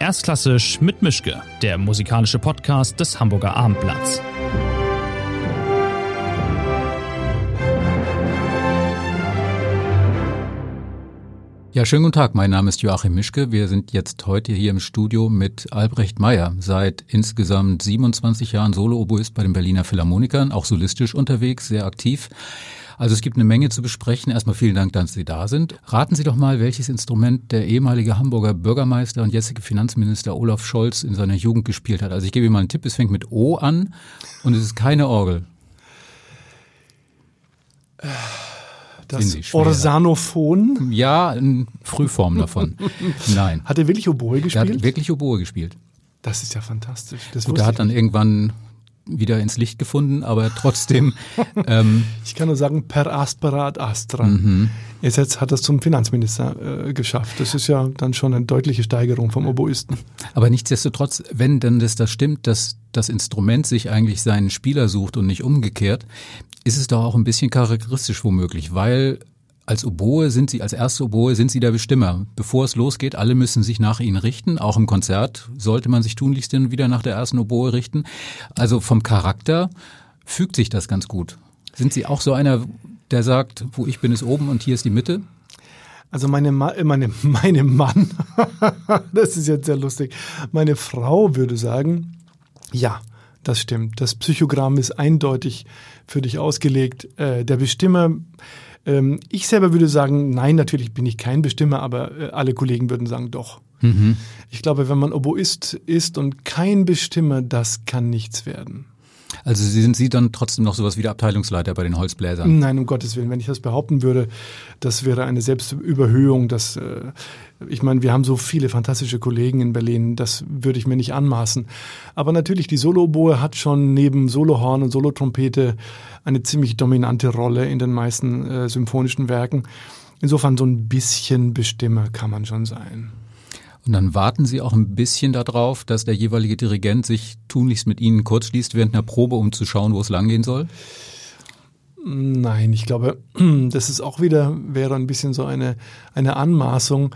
Erstklassisch mit Mischke, der musikalische Podcast des Hamburger Abendblatts. Ja, schönen guten Tag. Mein Name ist Joachim Mischke. Wir sind jetzt heute hier im Studio mit Albrecht Meyer. Seit insgesamt 27 Jahren Solo-Oboist bei den Berliner Philharmonikern, auch solistisch unterwegs, sehr aktiv. Also es gibt eine Menge zu besprechen. Erstmal vielen Dank, dass Sie da sind. Raten Sie doch mal, welches Instrument der ehemalige Hamburger Bürgermeister und jetzige Finanzminister Olaf Scholz in seiner Jugend gespielt hat. Also ich gebe Ihnen mal einen Tipp, es fängt mit O an und es ist keine Orgel. Das Orsanophon? Ja, eine Frühform davon. Nein. Hat er wirklich Oboe gespielt? Er hat wirklich Oboe gespielt. Das ist ja fantastisch. Das Gut, er hat dann irgendwann wieder ins Licht gefunden, aber trotzdem. ähm, ich kann nur sagen, per aspera ad astra. Mhm. Jetzt hat das zum Finanzminister äh, geschafft. Das ist ja dann schon eine deutliche Steigerung vom Oboisten. Aber nichtsdestotrotz, wenn denn das, das stimmt, dass das Instrument sich eigentlich seinen Spieler sucht und nicht umgekehrt, ist es doch auch ein bisschen charakteristisch womöglich, weil als Oboe sind Sie, als erste Oboe sind Sie der Bestimmer. Bevor es losgeht, alle müssen sich nach Ihnen richten. Auch im Konzert sollte man sich tunlichst dann wieder nach der ersten Oboe richten. Also vom Charakter fügt sich das ganz gut. Sind Sie auch so einer, der sagt, wo ich bin ist oben und hier ist die Mitte? Also meine, Ma meine, meine Mann, das ist jetzt sehr lustig. Meine Frau würde sagen, ja, das stimmt. Das Psychogramm ist eindeutig für dich ausgelegt. Äh, der Bestimmer, ähm, ich selber würde sagen, nein, natürlich bin ich kein Bestimmer, aber äh, alle Kollegen würden sagen, doch. Mhm. Ich glaube, wenn man Oboist ist und kein Bestimmer, das kann nichts werden. Also sind Sie dann trotzdem noch sowas wie der Abteilungsleiter bei den Holzbläsern? Nein, um Gottes Willen. Wenn ich das behaupten würde, das wäre eine Selbstüberhöhung. Das, äh, ich meine, wir haben so viele fantastische Kollegen in Berlin, das würde ich mir nicht anmaßen. Aber natürlich, die Soloboe hat schon neben Solohorn und Solotrompete eine ziemlich dominante Rolle in den meisten äh, symphonischen Werken. Insofern so ein bisschen Bestimmer kann man schon sein. Und dann warten Sie auch ein bisschen darauf, dass der jeweilige Dirigent sich tunlichst mit Ihnen kurzschließt während einer Probe, um zu schauen, wo es langgehen soll? Nein, ich glaube, das ist auch wieder, wäre ein bisschen so eine, eine Anmaßung.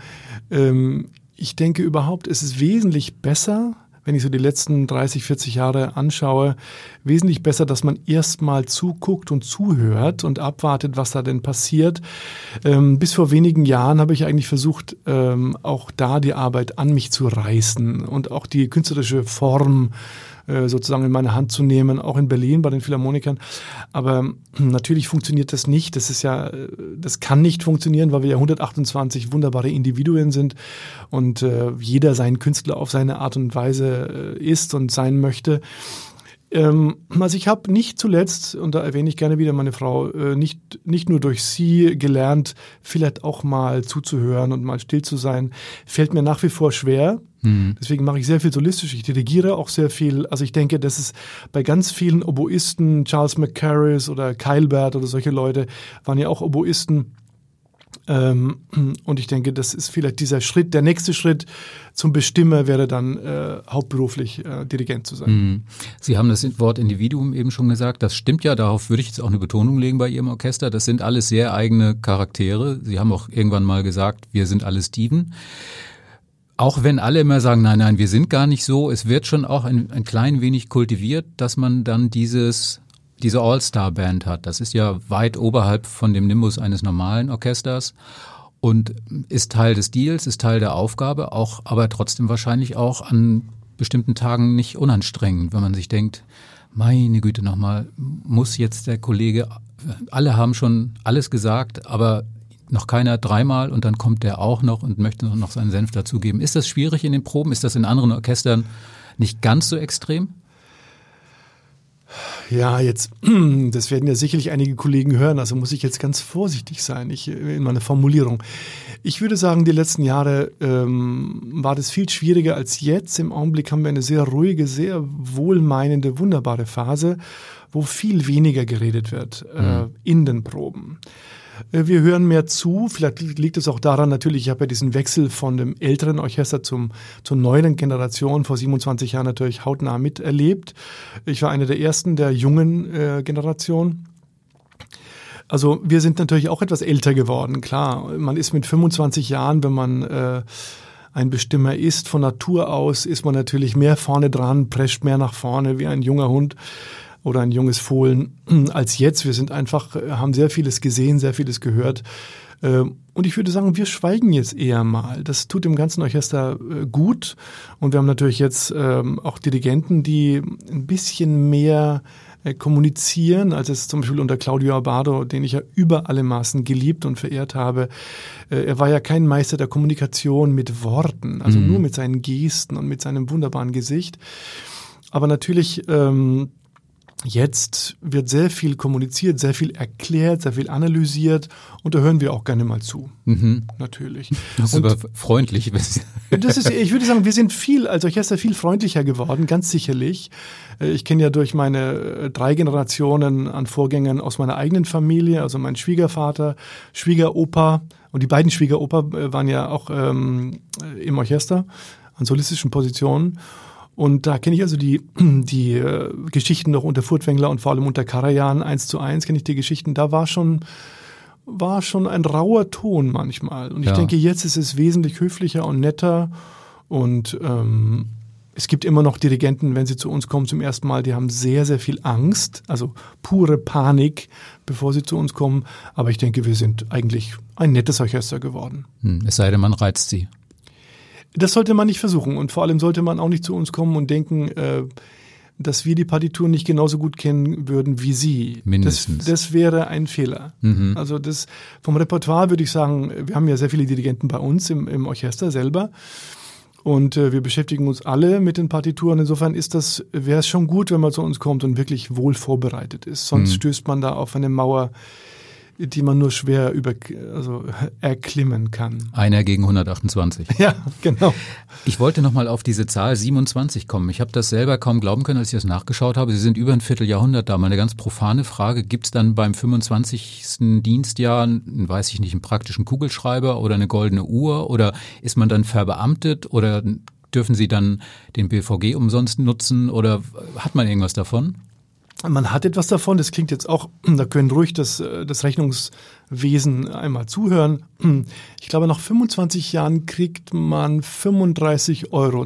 Ähm, ich denke überhaupt, es ist wesentlich besser, wenn ich so die letzten 30, 40 Jahre anschaue, wesentlich besser, dass man erstmal zuguckt und zuhört und abwartet, was da denn passiert. Ähm, bis vor wenigen Jahren habe ich eigentlich versucht, ähm, auch da die Arbeit an mich zu reißen und auch die künstlerische Form äh, sozusagen in meine Hand zu nehmen, auch in Berlin bei den Philharmonikern. Aber natürlich funktioniert das nicht. Das ist ja, äh, das kann nicht funktionieren, weil wir ja 128 wunderbare Individuen sind und äh, jeder seinen Künstler auf seine Art und Weise äh, ist und sein möchte. Ähm, also ich habe nicht zuletzt, und da erwähne ich gerne wieder meine Frau, äh, nicht, nicht nur durch sie gelernt, vielleicht auch mal zuzuhören und mal still zu sein. Fällt mir nach wie vor schwer. Mhm. Deswegen mache ich sehr viel solistisch. Ich dirigiere auch sehr viel. Also ich denke, dass es bei ganz vielen Oboisten, Charles McCarris oder Keilbert oder solche Leute, waren ja auch Oboisten. Ähm, und ich denke, das ist vielleicht dieser Schritt. Der nächste Schritt zum Bestimmer wäre dann äh, hauptberuflich äh, Dirigent zu sein. Mhm. Sie haben das Wort Individuum eben schon gesagt. Das stimmt ja. Darauf würde ich jetzt auch eine Betonung legen bei Ihrem Orchester. Das sind alles sehr eigene Charaktere. Sie haben auch irgendwann mal gesagt, wir sind alle Steven. Auch wenn alle immer sagen, nein, nein, wir sind gar nicht so, es wird schon auch ein, ein klein wenig kultiviert, dass man dann dieses, diese All-Star-Band hat. Das ist ja weit oberhalb von dem Nimbus eines normalen Orchesters und ist Teil des Deals, ist Teil der Aufgabe, auch, aber trotzdem wahrscheinlich auch an bestimmten Tagen nicht unanstrengend, wenn man sich denkt, meine Güte nochmal, muss jetzt der Kollege, alle haben schon alles gesagt, aber noch keiner dreimal und dann kommt der auch noch und möchte noch seinen Senf dazugeben. Ist das schwierig in den Proben? Ist das in anderen Orchestern nicht ganz so extrem? Ja, jetzt, das werden ja sicherlich einige Kollegen hören, also muss ich jetzt ganz vorsichtig sein ich, in meiner Formulierung. Ich würde sagen, die letzten Jahre ähm, war das viel schwieriger als jetzt. Im Augenblick haben wir eine sehr ruhige, sehr wohlmeinende, wunderbare Phase, wo viel weniger geredet wird äh, mhm. in den Proben. Äh, wir hören mehr zu. Vielleicht liegt es auch daran, natürlich, ich habe ja diesen Wechsel von dem älteren Orchester zum, zur neuen Generation vor 27 Jahren natürlich hautnah miterlebt. Ich war einer der ersten der jungen äh, Generation. Also wir sind natürlich auch etwas älter geworden, klar. Man ist mit 25 Jahren, wenn man äh, ein Bestimmer ist. Von Natur aus ist man natürlich mehr vorne dran, prescht mehr nach vorne wie ein junger Hund oder ein junges Fohlen als jetzt. Wir sind einfach, haben sehr vieles gesehen, sehr vieles gehört. Ähm, und ich würde sagen, wir schweigen jetzt eher mal. Das tut dem ganzen Orchester äh, gut. Und wir haben natürlich jetzt ähm, auch Dirigenten, die ein bisschen mehr äh, kommunizieren, als es zum Beispiel unter Claudio Abado, den ich ja über alle Maßen geliebt und verehrt habe. Äh, er war ja kein Meister der Kommunikation mit Worten, also mhm. nur mit seinen Gesten und mit seinem wunderbaren Gesicht. Aber natürlich ähm, Jetzt wird sehr viel kommuniziert, sehr viel erklärt, sehr viel analysiert und da hören wir auch gerne mal zu. Mhm. Natürlich. Das ist und aber freundlich. Das ist, ich würde sagen, wir sind viel als Orchester viel freundlicher geworden, ganz sicherlich. Äh, ich kenne ja durch meine äh, drei Generationen an Vorgängern aus meiner eigenen Familie, also mein Schwiegervater, Schwiegeropa und die beiden Schwiegeropa äh, waren ja auch ähm, im Orchester an solistischen Positionen. Und da kenne ich also die, die äh, Geschichten noch unter Furtwängler und vor allem unter Karajan eins zu eins kenne ich die Geschichten. Da war schon, war schon ein rauer Ton manchmal. Und ich ja. denke, jetzt ist es wesentlich höflicher und netter. Und ähm, es gibt immer noch Dirigenten, wenn sie zu uns kommen zum ersten Mal, die haben sehr, sehr viel Angst, also pure Panik, bevor sie zu uns kommen. Aber ich denke, wir sind eigentlich ein nettes Orchester geworden. Hm, es sei denn, man reizt sie. Das sollte man nicht versuchen. Und vor allem sollte man auch nicht zu uns kommen und denken, äh, dass wir die Partitur nicht genauso gut kennen würden wie Sie. Mindestens. Das, das wäre ein Fehler. Mhm. Also das vom Repertoire würde ich sagen, wir haben ja sehr viele Dirigenten bei uns im, im Orchester selber. Und äh, wir beschäftigen uns alle mit den Partituren. Insofern ist das, wäre es schon gut, wenn man zu uns kommt und wirklich wohl vorbereitet ist. Sonst mhm. stößt man da auf eine Mauer, die man nur schwer über, also erklimmen kann. Einer gegen 128. Ja, genau. Ich wollte nochmal auf diese Zahl 27 kommen. Ich habe das selber kaum glauben können, als ich das nachgeschaut habe. Sie sind über ein Vierteljahrhundert da. Mal eine ganz profane Frage. Gibt es dann beim 25. Dienstjahr, weiß ich nicht, einen praktischen Kugelschreiber oder eine goldene Uhr? Oder ist man dann verbeamtet? Oder dürfen Sie dann den BVG umsonst nutzen? Oder hat man irgendwas davon? Man hat etwas davon, das klingt jetzt auch, da können ruhig das, äh, das Rechnungswesen einmal zuhören. Ich glaube, nach 25 Jahren kriegt man 35,20 Euro.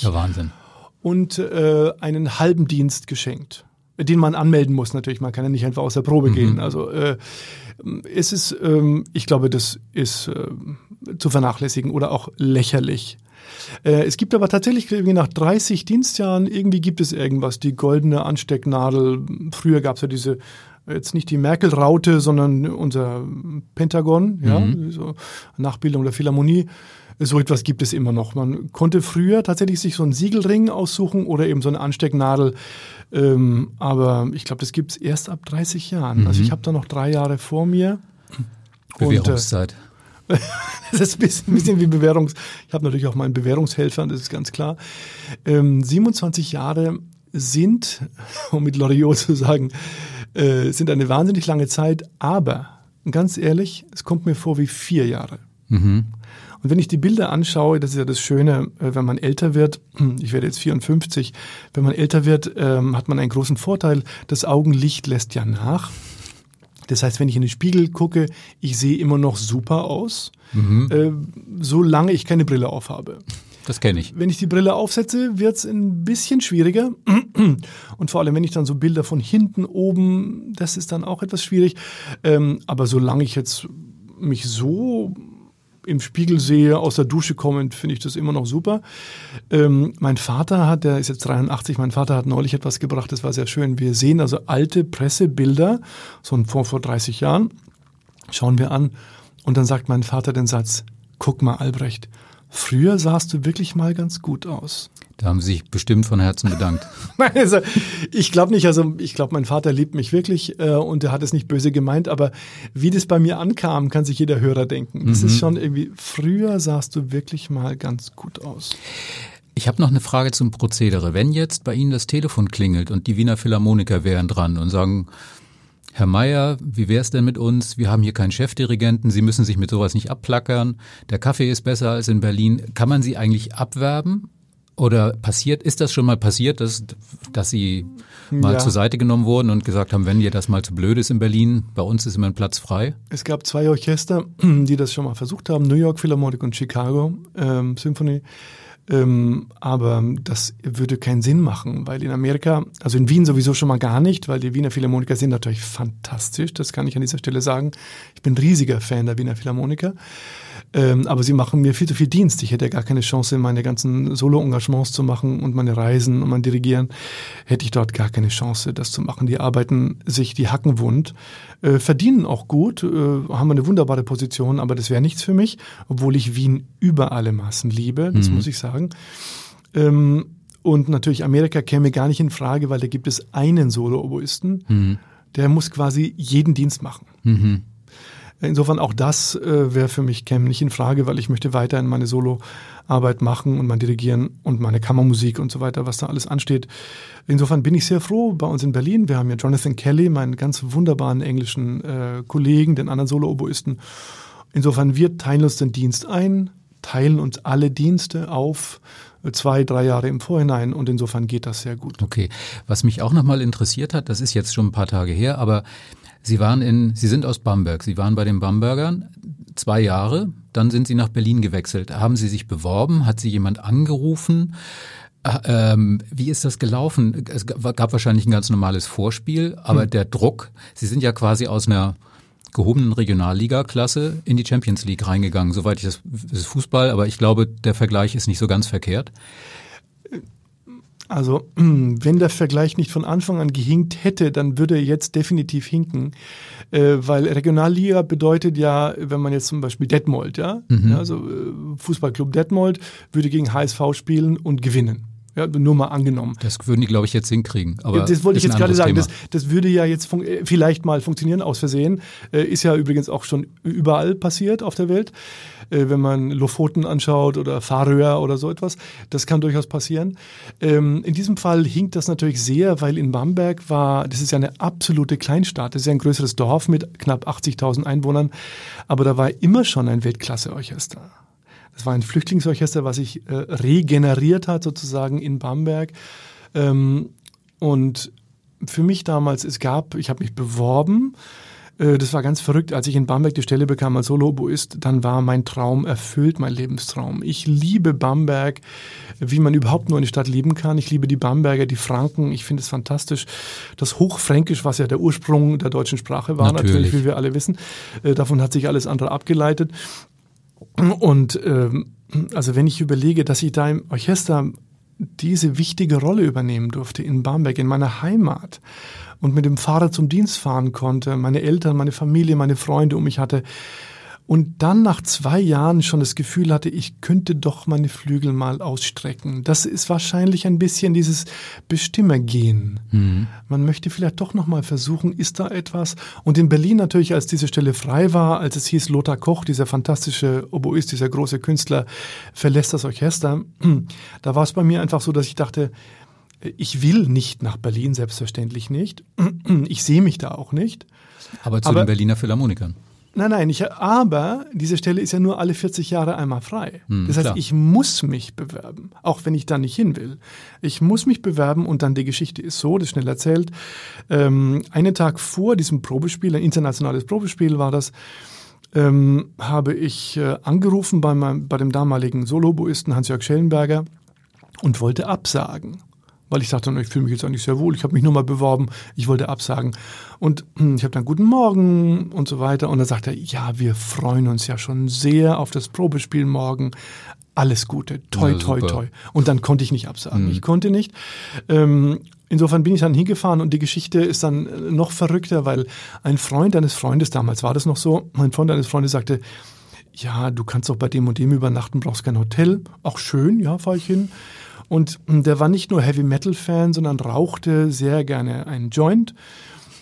Ja, Wahnsinn. Und äh, einen halben Dienst geschenkt, den man anmelden muss natürlich. Man kann ja nicht einfach aus der Probe mhm. gehen. Also äh, es ist, ähm, ich glaube, das ist äh, zu vernachlässigen oder auch lächerlich. Äh, es gibt aber tatsächlich irgendwie nach 30 Dienstjahren, irgendwie gibt es irgendwas, die goldene Anstecknadel. Früher gab es ja diese jetzt nicht die Merkel-Raute, sondern unser Pentagon, ja, mhm. so Nachbildung der Philharmonie. So etwas gibt es immer noch. Man konnte früher tatsächlich sich so einen Siegelring aussuchen oder eben so eine Anstecknadel. Ähm, aber ich glaube, das gibt es erst ab 30 Jahren. Mhm. Also ich habe da noch drei Jahre vor mir. Bewährungszeit. Und, äh, das ist ein bisschen, ein bisschen wie Bewährungs. Ich habe natürlich auch meinen Bewährungshelfer, das ist ganz klar. Ähm, 27 Jahre sind, um mit Loriot zu sagen, äh, sind eine wahnsinnig lange Zeit, aber ganz ehrlich, es kommt mir vor wie vier Jahre. Mhm. Und wenn ich die Bilder anschaue, das ist ja das Schöne, äh, wenn man älter wird, ich werde jetzt 54, wenn man älter wird, ähm, hat man einen großen Vorteil, das Augenlicht lässt ja nach. Das heißt, wenn ich in den Spiegel gucke, ich sehe immer noch super aus, mhm. äh, solange ich keine Brille aufhabe. Das kenne ich. Wenn ich die Brille aufsetze, wird es ein bisschen schwieriger. Und vor allem, wenn ich dann so Bilder von hinten, oben, das ist dann auch etwas schwierig. Ähm, aber solange ich jetzt mich so im Spiegel sehe, aus der Dusche kommend, finde ich das immer noch super. Ähm, mein Vater hat, der ist jetzt 83, mein Vater hat neulich etwas gebracht, das war sehr schön. Wir sehen also alte Pressebilder, so vor, vor 30 Jahren, schauen wir an und dann sagt mein Vater den Satz, guck mal Albrecht, früher sahst du wirklich mal ganz gut aus. Da haben Sie sich bestimmt von Herzen bedankt. Nein, also ich glaube nicht. Also ich glaube, mein Vater liebt mich wirklich äh, und er hat es nicht böse gemeint. Aber wie das bei mir ankam, kann sich jeder Hörer denken. Das mhm. ist schon irgendwie, früher sahst du wirklich mal ganz gut aus. Ich habe noch eine Frage zum Prozedere. Wenn jetzt bei Ihnen das Telefon klingelt und die Wiener Philharmoniker wären dran und sagen, Herr Meier, wie wäre es denn mit uns? Wir haben hier keinen Chefdirigenten, Sie müssen sich mit sowas nicht abplackern. Der Kaffee ist besser als in Berlin. Kann man Sie eigentlich abwerben Oder passiert, ist das schon mal passiert, dass, dass Sie mal Ja. zur Seite genommen wurden und gesagt haben, wenn dir das mal zu blöd ist in Berlin, bei uns ist immer ein Platz frei? Es gab zwei Orchester, die das schon mal versucht haben, New York Philharmonic und Chicago ähm, Symphony. Ähm, aber das würde keinen Sinn machen, weil in Amerika, also in Wien sowieso schon mal gar nicht, weil die Wiener Philharmoniker sind natürlich fantastisch, das kann ich an dieser Stelle sagen. Ich bin riesiger Fan der Wiener Philharmoniker. Ähm, aber sie machen mir viel zu viel Dienst. Ich hätte ja gar keine Chance, meine ganzen Solo-Engagements zu machen und meine Reisen und mein Dirigieren. Hätte ich dort gar keine Chance, das zu machen. Die arbeiten sich die Hacken wund, äh, verdienen auch gut, äh, haben eine wunderbare Position, aber das wäre nichts für mich, obwohl ich Wien über alle Maßen liebe, das muss ich sagen. Ähm, und natürlich Amerika käme gar nicht in Frage, weil da gibt es einen Solo-Oboisten, der muss quasi jeden Dienst machen. Mhm. Insofern auch das äh, wäre für mich käme nicht in Frage, weil ich möchte weiterhin meine Soloarbeit machen und mein Dirigieren und meine Kammermusik und so weiter, was da alles ansteht. Insofern bin ich sehr froh bei uns in Berlin. Wir haben ja Jonathan Kelly, meinen ganz wunderbaren englischen äh, Kollegen, den anderen Solo-Oboisten. Insofern wir teilen uns den Dienst ein, teilen uns alle Dienste auf äh, zwei, drei Jahre im Vorhinein und insofern geht das sehr gut. Okay. Was mich auch nochmal interessiert hat, das ist jetzt schon ein paar Tage her, aber Sie waren in, Sie sind aus Bamberg. Sie waren bei den Bambergern zwei Jahre. Dann sind Sie nach Berlin gewechselt. Haben Sie sich beworben? Hat Sie jemand angerufen? Äh, Ähm, wie ist das gelaufen? Es gab wahrscheinlich ein ganz normales Vorspiel, aber der Druck, Sie sind ja quasi aus einer gehobenen Regionalliga-Klasse in die Champions League reingegangen. Soweit ich das, das ist Fußball, aber ich glaube, der Vergleich ist nicht so ganz verkehrt. Also, wenn der Vergleich nicht von Anfang an gehinkt hätte, dann würde er jetzt definitiv hinken. Äh, weil Regionalliga bedeutet ja, wenn man jetzt zum Beispiel Detmold, ja, ja also äh, Fußballclub Detmold würde gegen HSV spielen und gewinnen. Ja, nur mal angenommen. Das würden die, glaube ich, jetzt hinkriegen. Aber das wollte ich jetzt gerade sagen. Das, das würde ja jetzt äh, vielleicht mal funktionieren aus Versehen. Äh, ist ja übrigens auch schon überall passiert auf der Welt. Äh, wenn man Lofoten anschaut oder Färöer oder so etwas. Das kann durchaus passieren. Ähm, in diesem Fall hinkt das natürlich sehr, weil in Bamberg war, das ist ja eine absolute Kleinstadt. Das ist ja ein größeres Dorf mit knapp 80.000 Einwohnern. Aber da war immer schon ein Weltklasse-Orchester. Das war ein Flüchtlingsorchester, was sich äh, regeneriert hat sozusagen in Bamberg. Ähm, und für mich damals, es gab, ich habe mich beworben. Äh, das war ganz verrückt. Als ich in Bamberg die Stelle bekam als Solo-Oboist, dann war mein Traum erfüllt, mein Lebenstraum. Ich liebe Bamberg, wie man überhaupt nur eine Stadt lieben kann. Ich liebe die Bamberger, die Franken. Ich finde es fantastisch. Das Hochfränkisch, was ja der Ursprung der deutschen Sprache war, Natürlich. natürlich wie wir alle wissen. Äh, davon hat sich alles andere abgeleitet. Und ähm, also wenn ich überlege, dass ich da im Orchester diese wichtige Rolle übernehmen durfte in Bamberg, in meiner Heimat und mit dem Fahrrad zum Dienst fahren konnte, meine Eltern, meine Familie, meine Freunde um mich hatte und dann nach zwei Jahren schon das Gefühl hatte, ich könnte doch meine Flügel mal ausstrecken. Das ist wahrscheinlich ein bisschen dieses Bestimmergehen. Man möchte vielleicht doch noch mal versuchen, ist da etwas? Und in Berlin natürlich, als diese Stelle frei war, als es hieß, Lothar Koch, dieser fantastische Oboist, dieser große Künstler, verlässt das Orchester, da war es bei mir einfach so, dass ich dachte, ich will nicht nach Berlin, selbstverständlich nicht. Ich sehe mich da auch nicht. Aber zu Aber- den Berliner Philharmonikern. Nein, nein, ich, aber diese Stelle ist ja nur alle 40 Jahre einmal frei. Hm, das heißt, klar. ich muss mich bewerben, auch wenn ich da nicht hin will. Ich muss mich bewerben und dann die Geschichte ist so, das ist schnell erzählt. Ähm, einen Tag vor diesem Probespiel, ein internationales Probespiel war das, ähm, habe ich äh, angerufen bei, meinem, bei dem damaligen Soloboisten Hans-Jörg Schellenberger und wollte absagen. Weil ich dachte, ich fühle mich jetzt eigentlich sehr wohl, ich habe mich nur mal beworben, ich wollte absagen. Und ich habe dann guten Morgen und so weiter. Und dann sagt er, ja, wir freuen uns ja schon sehr auf das Probespiel morgen. Alles Gute, toi, Ja, toi, toi. Und dann konnte ich nicht absagen. Ich konnte nicht. Ähm, insofern bin ich dann hingefahren und die Geschichte ist dann äh, noch verrückter, weil ein Freund eines Freundes, damals war das noch so, ein Freund eines Freundes sagte, ja, du kannst doch bei dem und dem übernachten, brauchst kein Hotel. Auch schön, ja, fahre ich hin. Und mh, der war nicht nur Heavy Metal Fan, sondern rauchte sehr gerne einen Joint,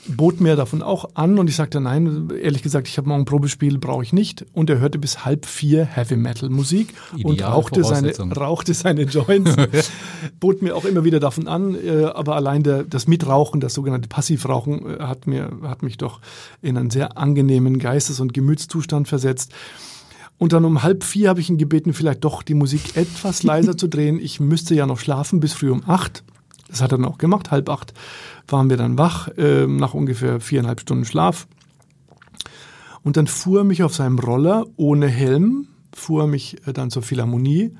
bot mir davon auch an und ich sagte, nein, ehrlich gesagt, ich habe morgen ein Probespiel, brauche ich nicht. Und er hörte bis halb vier Heavy Metal Musik und Ideale rauchte seine, rauchte seine Joints, bot mir auch immer wieder davon an, äh, aber allein der, das Mitrauchen, das sogenannte Passivrauchen, äh, hat, mir, hat mich doch in einen sehr angenehmen Geistes- und Gemütszustand versetzt. Und dann um halb vier habe ich ihn gebeten, vielleicht doch die Musik etwas leiser zu drehen. Ich müsste ja noch schlafen bis früh um acht. Das hat er dann auch gemacht. Halb acht waren wir dann wach, äh, nach ungefähr viereinhalb Stunden Schlaf. Und dann fuhr er mich auf seinem Roller ohne Helm, fuhr er mich äh, dann zur Philharmonie.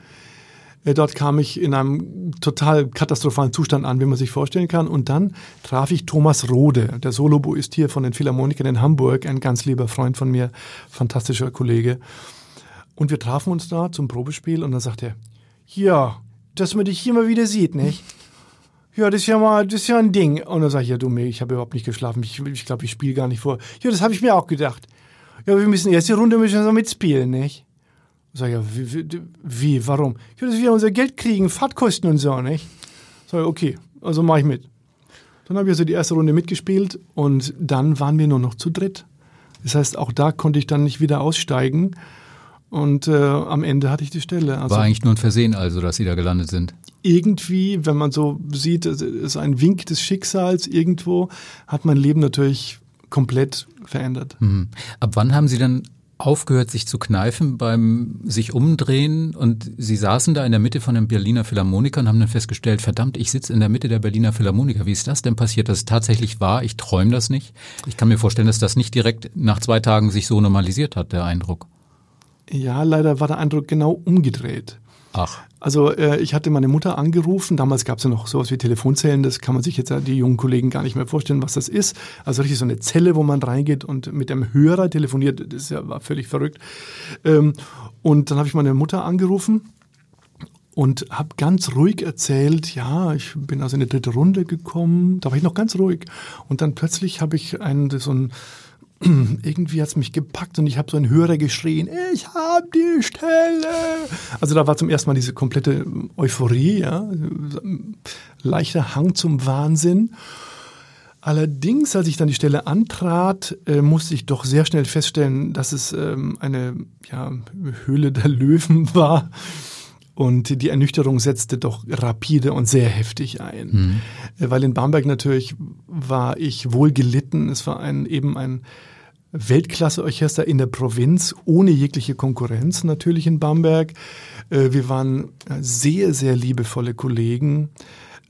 Äh, dort kam ich in einem total katastrophalen Zustand an, wie man sich vorstellen kann. Und dann traf ich Thomas Rode, der Soloboist hier von den Philharmonikern in Hamburg, ein ganz lieber Freund von mir, fantastischer Kollege. Und wir trafen uns da zum Probespiel und dann sagt er, ja, dass man dich hier mal wieder sieht, nicht? Ja, das ist ja mal, das ist ja ein Ding. Und dann sage ich, ja du, ich habe überhaupt nicht geschlafen. Ich glaube, ich, glaub, ich spiele gar nicht vor. Ja, das habe ich mir auch gedacht. Ja, wir müssen erst die Runde müssen wir so mitspielen, nicht? Ich, ja, wie, wie, wie, warum? Ja, dass wir unser Geld kriegen, Fahrtkosten und so, nicht? Sag ich, okay, also mache ich mit. Dann habe ich also die erste Runde mitgespielt und dann waren wir nur noch zu dritt. Das heißt, auch da konnte ich dann nicht wieder aussteigen. Und äh, am Ende hatte ich die Stelle. Also War eigentlich nur ein Versehen also, dass Sie da gelandet sind? Irgendwie, wenn man so sieht, es ist ein Wink des Schicksals irgendwo, hat mein Leben natürlich komplett verändert. Mhm. Ab wann haben Sie dann aufgehört, sich zu kneifen beim sich umdrehen und Sie saßen da in der Mitte von den Berliner Philharmoniker und haben dann festgestellt, verdammt, ich sitze in der Mitte der Berliner Philharmoniker. Wie ist das denn passiert, dass es tatsächlich war? Ich träume das nicht. Ich kann mir vorstellen, dass das nicht direkt nach zwei Tagen sich so normalisiert hat, der Eindruck. Ja, leider war der Eindruck genau umgedreht. Ach. Also äh, ich hatte meine Mutter angerufen, damals gab es ja noch sowas wie Telefonzellen, das kann man sich jetzt die jungen Kollegen gar nicht mehr vorstellen, was das ist. Also richtig so eine Zelle, wo man reingeht und mit dem Hörer telefoniert, das ja, war völlig verrückt. Ähm, und dann habe ich meine Mutter angerufen und habe ganz ruhig erzählt, ja, ich bin also in die dritte Runde gekommen, da war ich noch ganz ruhig. Und dann plötzlich habe ich einen, so ein irgendwie hat es mich gepackt und ich habe so einen Hörer geschrien, ich habe die Stelle. Also da war zum ersten Mal diese komplette Euphorie, ja, leichter Hang zum Wahnsinn. Allerdings, als ich dann die Stelle antrat, äh, musste ich doch sehr schnell feststellen, dass es ähm, eine ja, Höhle der Löwen war. Und die Ernüchterung setzte doch rapide und sehr heftig ein. Mhm. Weil in Bamberg natürlich war ich wohl gelitten. Es war ein, eben ein Weltklasseorchester in der Provinz, ohne jegliche Konkurrenz natürlich in Bamberg. Äh, wir waren sehr, sehr liebevolle Kollegen.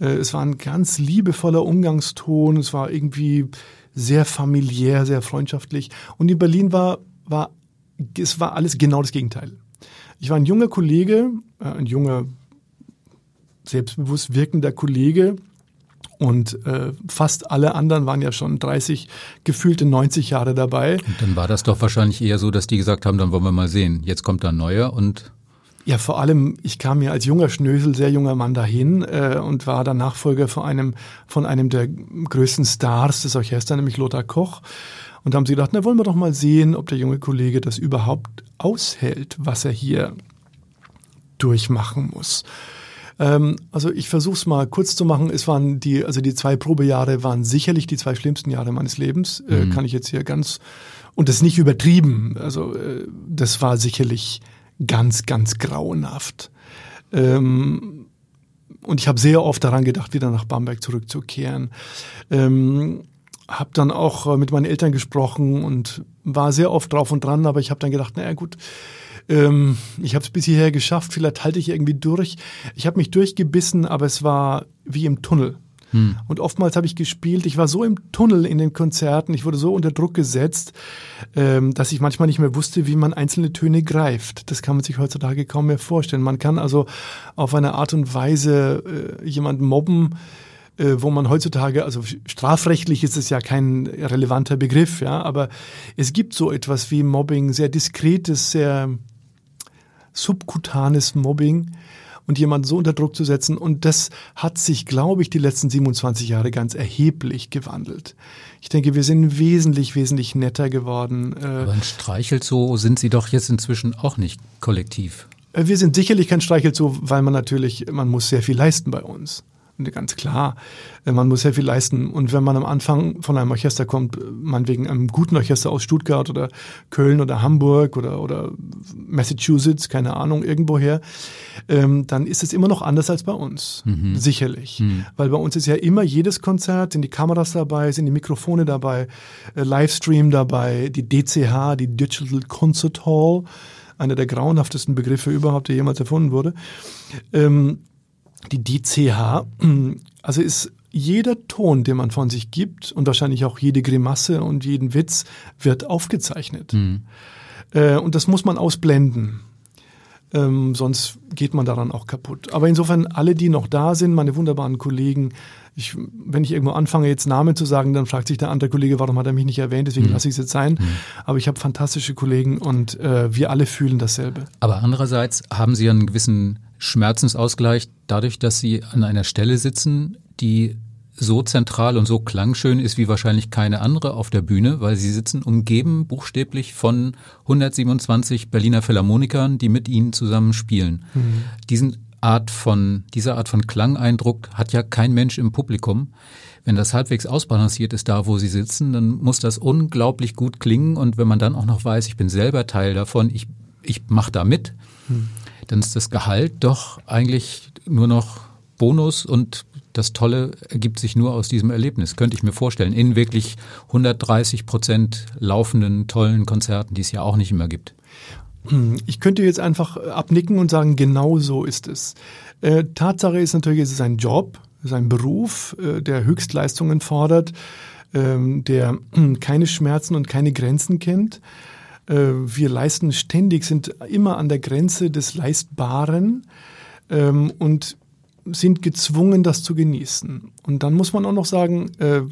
Äh, es war ein ganz liebevoller Umgangston. Es war irgendwie sehr familiär, sehr freundschaftlich. Und in Berlin war, war, es war alles genau das Gegenteil. Ich war ein junger Kollege, äh, ein junger, selbstbewusst wirkender Kollege. Und äh, fast alle anderen waren ja schon 30, gefühlte 90 Jahre dabei. Und dann war das doch wahrscheinlich eher so, dass die gesagt haben, dann wollen wir mal sehen. Jetzt kommt da ein neuer und ja, vor allem, ich kam ja als junger Schnösel, sehr junger Mann dahin äh, und war dann Nachfolger von einem, von einem der größten Stars des Orchesters, nämlich Lothar Koch. Und da haben sie gedacht, na wollen wir doch mal sehen, ob der junge Kollege das überhaupt aushält, was er hier durchmachen muss. Ähm, also ich versuche es mal kurz zu machen. Es waren die, also die zwei Probejahre waren sicherlich die zwei schlimmsten Jahre meines Lebens. Äh, mhm. Äh, kann ich jetzt hier ganz und das nicht übertrieben. Also äh, das war sicherlich ganz, ganz grauenhaft. Ähm, und ich habe sehr oft daran gedacht, wieder nach Bamberg zurückzukehren. Ähm, habe dann auch äh, mit meinen Eltern gesprochen und war sehr oft drauf und dran, aber ich habe dann gedacht, naja gut, ähm, ich habe es bis hierher geschafft, vielleicht halte ich irgendwie durch. Ich habe mich durchgebissen, aber es war wie im Tunnel. Hm. Und oftmals habe ich gespielt, ich war so im Tunnel in den Konzerten, ich wurde so unter Druck gesetzt, ähm, dass ich manchmal nicht mehr wusste, wie man einzelne Töne greift. Das kann man sich heutzutage kaum mehr vorstellen. Man kann also auf eine Art und Weise äh, jemanden mobben, äh, wo man heutzutage, also strafrechtlich ist es ja kein relevanter Begriff, ja, aber es gibt so etwas wie Mobbing, sehr diskretes, sehr subkutanes Mobbing und jemanden so unter Druck zu setzen. Und das hat sich, glaube ich, die letzten 27 Jahre ganz erheblich gewandelt. Ich denke, wir sind wesentlich, wesentlich netter geworden. Äh, aber ein Streichelzoo sind Sie doch jetzt inzwischen auch nicht kollektiv. Äh, wir sind sicherlich kein Streichelzoo, weil man natürlich, man muss sehr viel leisten bei uns ganz klar, äh, man muss sehr viel leisten. Und wenn man am Anfang von einem Orchester kommt, man wegen einem guten Orchester aus Stuttgart oder Köln oder Hamburg oder, oder Massachusetts, keine Ahnung, irgendwoher, ähm, dann ist es immer noch anders als bei uns. Mhm. Sicherlich. Mhm. Weil bei uns ist ja immer jedes Konzert, sind die Kameras dabei, sind die Mikrofone dabei, äh, Livestream dabei, die DCH, die Digital Concert Hall einer der grauenhaftesten Begriffe überhaupt, der jemals erfunden wurde. Ähm, die DCH, also ist jeder Ton, den man von sich gibt und wahrscheinlich auch jede Grimasse und jeden Witz wird aufgezeichnet. Mhm. Äh, und das muss man ausblenden. Ähm, sonst geht man daran auch kaputt. Aber insofern alle, die noch da sind, meine wunderbaren Kollegen, ich, wenn ich irgendwo anfange, jetzt Namen zu sagen, dann fragt sich der andere Kollege, warum hat er mich nicht erwähnt, deswegen mhm. lasse ich es jetzt sein. Mhm. Aber ich habe fantastische Kollegen und äh, wir alle fühlen dasselbe. Aber andererseits haben Sie einen gewissen Schmerzensausgleich dadurch, dass Sie an einer Stelle sitzen, die so zentral und so klangschön ist wie wahrscheinlich keine andere auf der Bühne, weil sie sitzen umgeben buchstäblich von 127 Berliner Philharmonikern, die mit ihnen zusammen spielen. Mhm. Diesen Art von, dieser Art von Klangeindruck hat ja kein Mensch im Publikum. Wenn das halbwegs ausbalanciert ist da, wo sie sitzen, dann muss das unglaublich gut klingen und wenn man dann auch noch weiß, ich bin selber Teil davon, ich, ich mache da mit, mhm. dann ist das Gehalt doch eigentlich nur noch Bonus und das Tolle ergibt sich nur aus diesem Erlebnis, könnte ich mir vorstellen, in wirklich 130 Prozent laufenden, tollen Konzerten, die es ja auch nicht immer gibt. Ich könnte jetzt einfach abnicken und sagen, genau so ist es. Äh, Tatsache ist natürlich, es ist ein Job, es ist ein Beruf, äh, der Höchstleistungen fordert, äh, der keine Schmerzen und keine Grenzen kennt. Äh, wir leisten ständig, sind immer an der Grenze des Leistbaren. Ähm, und sind gezwungen, das zu genießen. Und dann muss man auch noch sagen, äh,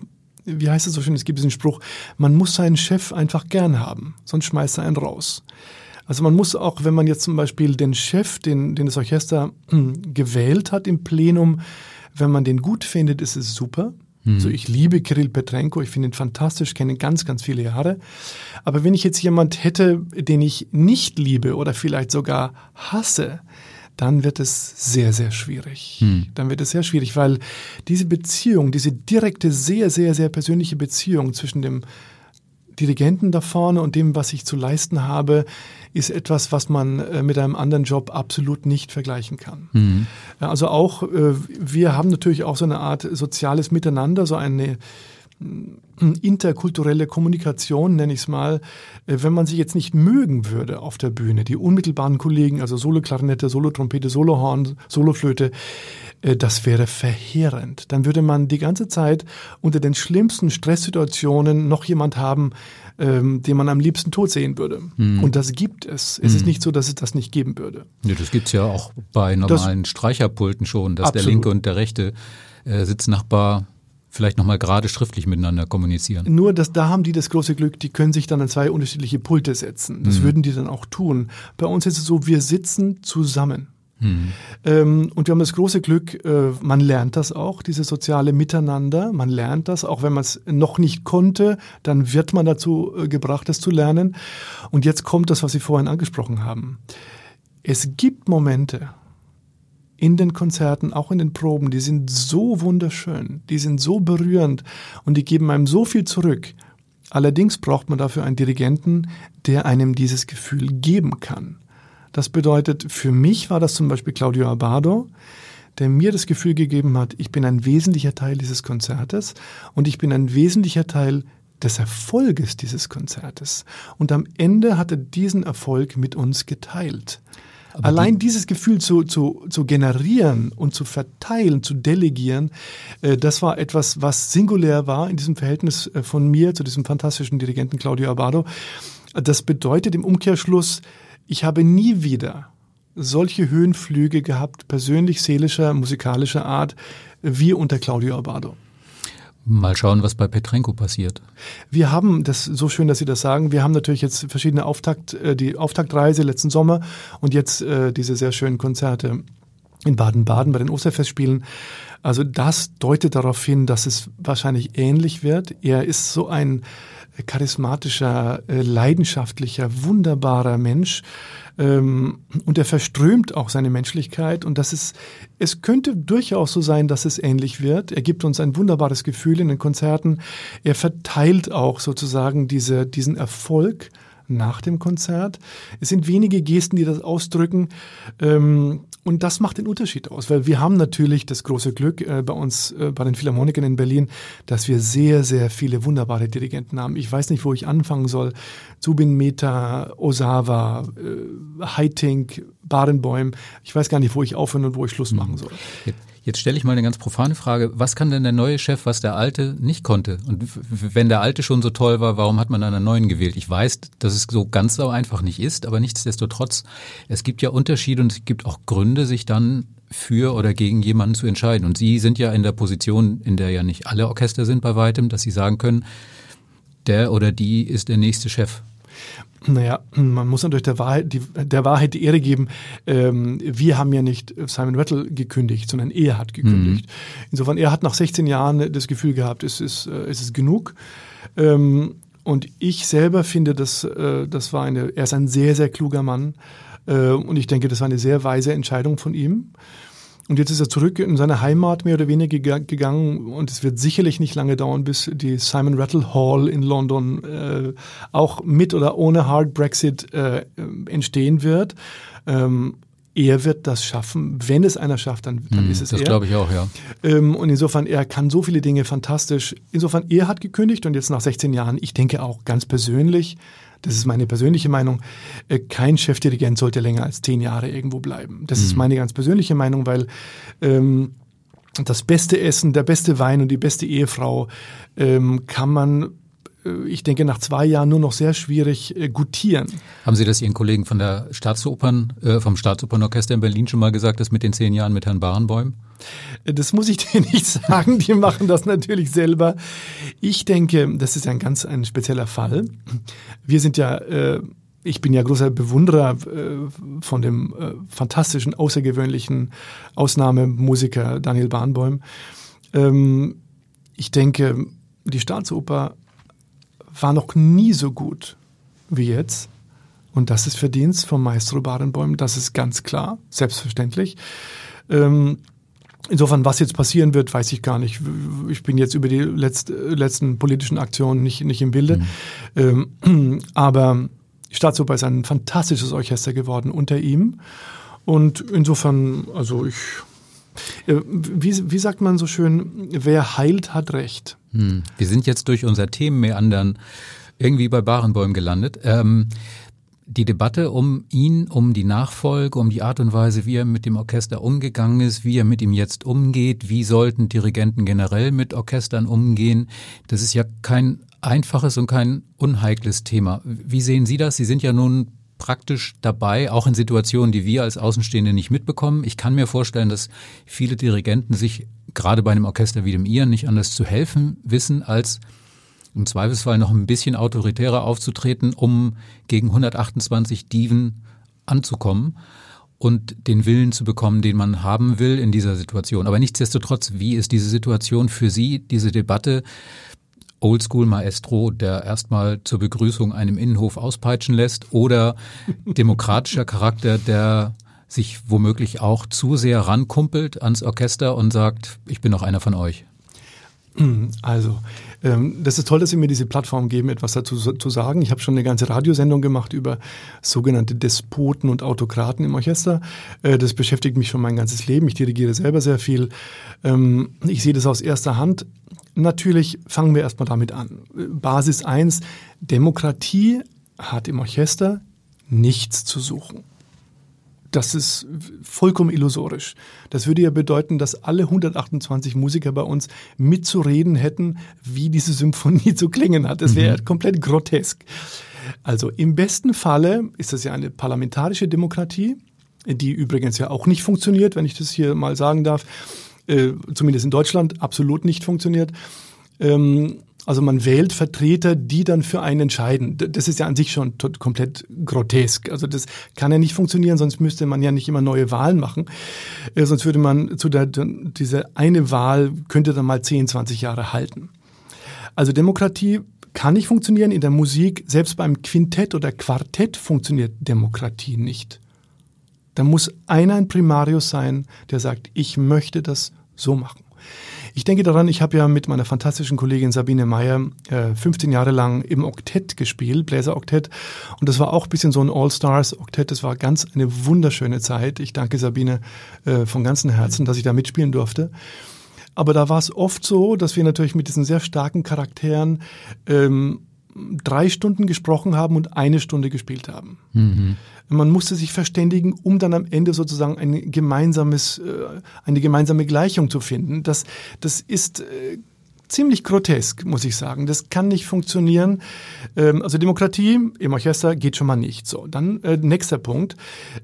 wie heißt es so schön, es gibt diesen Spruch, man muss seinen Chef einfach gern haben, sonst schmeißt er einen raus. Also man muss auch, wenn man jetzt zum Beispiel den Chef, den, den das Orchester äh, gewählt hat im Plenum, wenn man den gut findet, ist es super. Mhm. Also ich liebe Kirill Petrenko, ich finde ihn fantastisch, kenne ihn ganz, ganz viele Jahre. Aber wenn ich jetzt jemand hätte, den ich nicht liebe oder vielleicht sogar hasse, dann wird es sehr, sehr schwierig. Hm. Dann wird es sehr schwierig, weil diese Beziehung, diese direkte, sehr, sehr, sehr persönliche Beziehung zwischen dem Dirigenten da vorne und dem, was ich zu leisten habe, ist etwas, was man äh, mit einem anderen Job absolut nicht vergleichen kann. Mhm. Also auch, äh, wir haben natürlich auch so eine Art soziales Miteinander, so eine interkulturelle Kommunikation, nenne ich es mal, äh, wenn man sich jetzt nicht mögen würde auf der Bühne, die unmittelbaren Kollegen, also Solo-Klarinette, Solo-Trompete, Solo-Horn, Solo-Flöte, äh, das wäre verheerend. Dann würde man die ganze Zeit unter den schlimmsten Stresssituationen noch jemand haben, ähm, den man am liebsten tot sehen würde. Mhm. Und das gibt es. Es mhm. ist nicht so, dass es das nicht geben würde. Ja, das gibt es ja auch bei normalen das, Streicherpulten schon, dass absolut. der linke und der rechte äh, Sitznachbar vielleicht nochmal gerade schriftlich miteinander kommunizieren. Nur, dass da haben die das große Glück, die können sich dann an zwei unterschiedliche Pulte setzen. Das mhm. würden die dann auch tun. Bei uns ist es so, wir sitzen zusammen. Mhm. Ähm, und wir haben das große Glück, äh, man lernt das auch, dieses soziale Miteinander. Man lernt das, auch wenn man es noch nicht konnte, dann wird man dazu äh, gebracht, das zu lernen. Und jetzt kommt das, was Sie vorhin angesprochen haben. Es gibt Momente, in den Konzerten, auch in den Proben, die sind so wunderschön, die sind so berührend und die geben einem so viel zurück. Allerdings braucht man dafür einen Dirigenten, der einem dieses Gefühl geben kann. Das bedeutet, für mich war das zum Beispiel Claudio Abado, der mir das Gefühl gegeben hat, ich bin ein wesentlicher Teil dieses Konzertes und ich bin ein wesentlicher Teil des Erfolges dieses Konzertes. Und am Ende hat er diesen Erfolg mit uns geteilt. Aber Allein die dieses Gefühl zu, zu, zu generieren und zu verteilen, zu delegieren, äh, das war etwas, was singulär war in diesem Verhältnis äh, von mir zu diesem fantastischen Dirigenten Claudio Abado. Das bedeutet im Umkehrschluss, ich habe nie wieder solche Höhenflüge gehabt, persönlich, seelischer, musikalischer Art, wie unter Claudio Abado. Mal schauen, was bei Petrenko passiert. Wir haben, das so schön, dass Sie das sagen, wir haben natürlich jetzt verschiedene Auftakt, äh, die Auftaktreise letzten Sommer und jetzt äh, diese sehr schönen Konzerte in Baden-Baden bei den Osterfestspielen. Also das deutet darauf hin, dass es wahrscheinlich ähnlich wird. Er ist so ein charismatischer, äh, leidenschaftlicher, wunderbarer Mensch. Ähm, und er verströmt auch seine Menschlichkeit. Und das ist, es könnte durchaus so sein, dass es ähnlich wird. Er gibt uns ein wunderbares Gefühl in den Konzerten. Er verteilt auch sozusagen diese, diesen Erfolg nach dem Konzert. Es sind wenige Gesten, die das ausdrücken. Ähm, und das macht den Unterschied aus, weil wir haben natürlich das große Glück äh, bei uns, äh, bei den Philharmonikern in Berlin, dass wir sehr, sehr viele wunderbare Dirigenten haben. Ich weiß nicht, wo ich anfangen soll. Zubin Mehta, Osawa, äh, Heiting, Barenbäum. Ich weiß gar nicht, wo ich aufhören und wo ich Schluss mhm. machen soll. Jetzt stelle ich mal eine ganz profane Frage. Was kann denn der neue Chef, was der alte nicht konnte? Und wenn der alte schon so toll war, warum hat man dann einen neuen gewählt? Ich weiß, dass es so ganz so einfach nicht ist, aber nichtsdestotrotz, es gibt ja Unterschiede und es gibt auch Gründe, sich dann für oder gegen jemanden zu entscheiden. Und Sie sind ja in der Position, in der ja nicht alle Orchester sind bei weitem, dass Sie sagen können, der oder die ist der nächste Chef. Naja, man muss natürlich der Wahrheit die, der Wahrheit die Ehre geben. Ähm, wir haben ja nicht Simon Rattle gekündigt, sondern er hat gekündigt. Mhm. Insofern, er hat nach 16 Jahren das Gefühl gehabt, es ist, äh, es ist genug. Ähm, und ich selber finde, dass, äh, das war eine, er ist ein sehr, sehr kluger Mann. Äh, und ich denke, das war eine sehr weise Entscheidung von ihm. Und jetzt ist er zurück in seine Heimat mehr oder weniger gegangen und es wird sicherlich nicht lange dauern, bis die Simon Rattle Hall in London äh, auch mit oder ohne Hard Brexit äh, entstehen wird. Ähm, er wird das schaffen. Wenn es einer schafft, dann, dann hm, ist es das er. Das glaube ich auch, ja. Ähm, und insofern, er kann so viele Dinge fantastisch. Insofern, er hat gekündigt und jetzt nach 16 Jahren, ich denke auch ganz persönlich, das ist meine persönliche Meinung, äh, kein Chefdirigent sollte länger als zehn Jahre irgendwo bleiben. Das mhm. ist meine ganz persönliche Meinung, weil ähm, das beste Essen, der beste Wein und die beste Ehefrau ähm, kann man ich denke, nach zwei Jahren nur noch sehr schwierig äh, gutieren. Haben Sie das Ihren Kollegen von der Staatsopern, äh, vom Staatsopernorchester in Berlin schon mal gesagt, das mit den zehn Jahren mit Herrn Barenbäum? Äh, das muss ich dir nicht sagen. Die machen das natürlich selber. Ich denke, das ist ein ganz ein spezieller Fall. Wir sind ja äh, ich bin ja großer Bewunderer äh, von dem äh, fantastischen, außergewöhnlichen Ausnahmemusiker Daniel Bahnbäum. Ähm, ich denke, die Staatsoper war noch nie so gut wie jetzt. Und das ist Verdienst vom Maestro Barenbäum, das ist ganz klar, selbstverständlich. Ähm, insofern, was jetzt passieren wird, weiß ich gar nicht. Ich bin jetzt über die letzt, letzten politischen Aktionen nicht, nicht im Bilde. Mhm. Ähm, aber die Staatsoper ist ein fantastisches Orchester geworden unter ihm. Und insofern, also ich, wie, wie sagt man so schön, wer heilt, hat Recht. Hm. Wir sind jetzt durch unser Themenmeandern irgendwie bei Barenbäum gelandet. Ähm, die Debatte um ihn, um die Nachfolge, um die Art und Weise, wie er mit dem Orchester umgegangen ist, wie er mit ihm jetzt umgeht, wie sollten Dirigenten generell mit Orchestern umgehen, das ist ja kein einfaches und kein unheikles Thema. Wie sehen Sie das? Sie sind ja nun praktisch dabei, auch in Situationen, die wir als Außenstehende nicht mitbekommen. Ich kann mir vorstellen, dass viele Dirigenten sich gerade bei einem Orchester wie dem Ihren nicht anders zu helfen wissen, als im Zweifelsfall noch ein bisschen autoritärer aufzutreten, um gegen 128 Diven anzukommen und den Willen zu bekommen, den man haben will in dieser Situation. Aber nichtsdestotrotz, wie ist diese Situation für Sie, diese Debatte? Oldschool-Maestro, der erstmal zur Begrüßung einem Innenhof auspeitschen lässt oder demokratischer Charakter, der sich womöglich auch zu sehr rankumpelt ans Orchester und sagt, ich bin noch einer von euch? Also, ähm, das ist toll, dass Sie mir diese Plattform geben, etwas dazu zu sagen. Ich habe schon eine ganze Radiosendung gemacht über sogenannte Despoten und Autokraten im Orchester. Äh, das beschäftigt mich schon mein ganzes Leben. Ich dirigiere selber sehr viel. Ähm, ich sehe das aus erster Hand. Natürlich fangen wir erstmal damit an. Basis 1, Demokratie hat im Orchester nichts zu suchen. Das ist vollkommen illusorisch. Das würde ja bedeuten, dass alle 128 Musiker bei uns mitzureden hätten, wie diese Symphonie zu klingen hat. Das wäre mhm. komplett grotesk. Also im besten Falle ist das ja eine parlamentarische Demokratie, die übrigens ja auch nicht funktioniert, wenn ich das hier mal sagen darf äh, zumindest in Deutschland absolut nicht funktioniert. Ähm, also man wählt Vertreter, die dann für einen entscheiden. Das ist ja an sich schon komplett grotesk. Also das kann ja nicht funktionieren, sonst müsste man ja nicht immer neue Wahlen machen. Äh, sonst würde man zu der, diese eine Wahl könnte dann mal 10, 20 Jahre halten. Also Demokratie kann nicht funktionieren in der Musik. Selbst beim Quintett oder Quartett funktioniert Demokratie nicht. Da muss einer ein Primarius sein, der sagt, ich möchte das so machen. Ich denke daran, ich habe ja mit meiner fantastischen Kollegin Sabine Meyer äh, 15 Jahre lang im Oktett gespielt, Bläseroktett. Und das war auch ein bisschen so ein All-Stars-Oktett. Das war ganz eine wunderschöne Zeit. Ich danke Sabine äh, von ganzem Herzen, dass ich da mitspielen durfte. Aber da war es oft so, dass wir natürlich mit diesen sehr starken Charakteren ähm, drei Stunden gesprochen haben und eine Stunde gespielt haben. Mhm. Man musste sich verständigen, um dann am Ende sozusagen ein gemeinsames, äh, eine gemeinsame Gleichung zu finden. Das, das ist äh, ziemlich grotesk, muss ich sagen. Das kann nicht funktionieren. Ähm, also Demokratie im Orchester geht schon mal nicht. So, dann äh, nächster Punkt.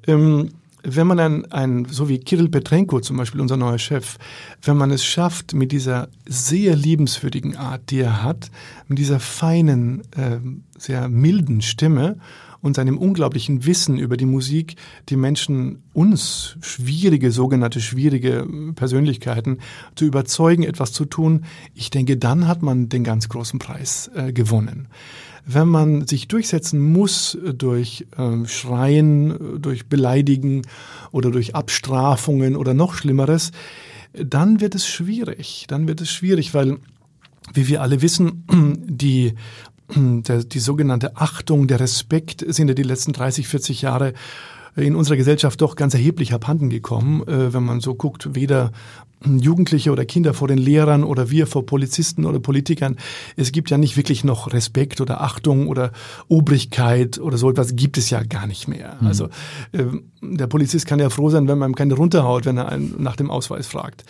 Ähm, wenn man ein, ein, so wie Kirill Petrenko zum Beispiel, unser neuer Chef, wenn man es schafft, mit dieser sehr liebenswürdigen Art, die er hat, mit dieser feinen, äh, sehr milden Stimme und seinem unglaublichen Wissen über die Musik, die Menschen, uns schwierige, sogenannte schwierige Persönlichkeiten zu überzeugen, etwas zu tun, ich denke, dann hat man den ganz großen Preis äh, gewonnen wenn man sich durchsetzen muss durch äh, Schreien, durch Beleidigen oder durch Abstrafungen oder noch Schlimmeres, dann wird es schwierig. Dann wird es schwierig, weil, wie wir alle wissen, die der, die sogenannte Achtung, der Respekt sind ja die letzten 30, 40 Jahre in unserer Gesellschaft doch ganz erheblich abhanden gekommen, äh, wenn man so guckt, weder Jugendliche oder Kinder vor den Lehrern oder wir vor Polizisten oder Politikern. Es gibt ja nicht wirklich noch Respekt oder Achtung oder Obrigkeit oder so etwas gibt es ja gar nicht mehr. Mhm. Also äh, der Polizist kann ja froh sein, wenn man ihm keine runterhaut, wenn er einen nach dem Ausweis fragt.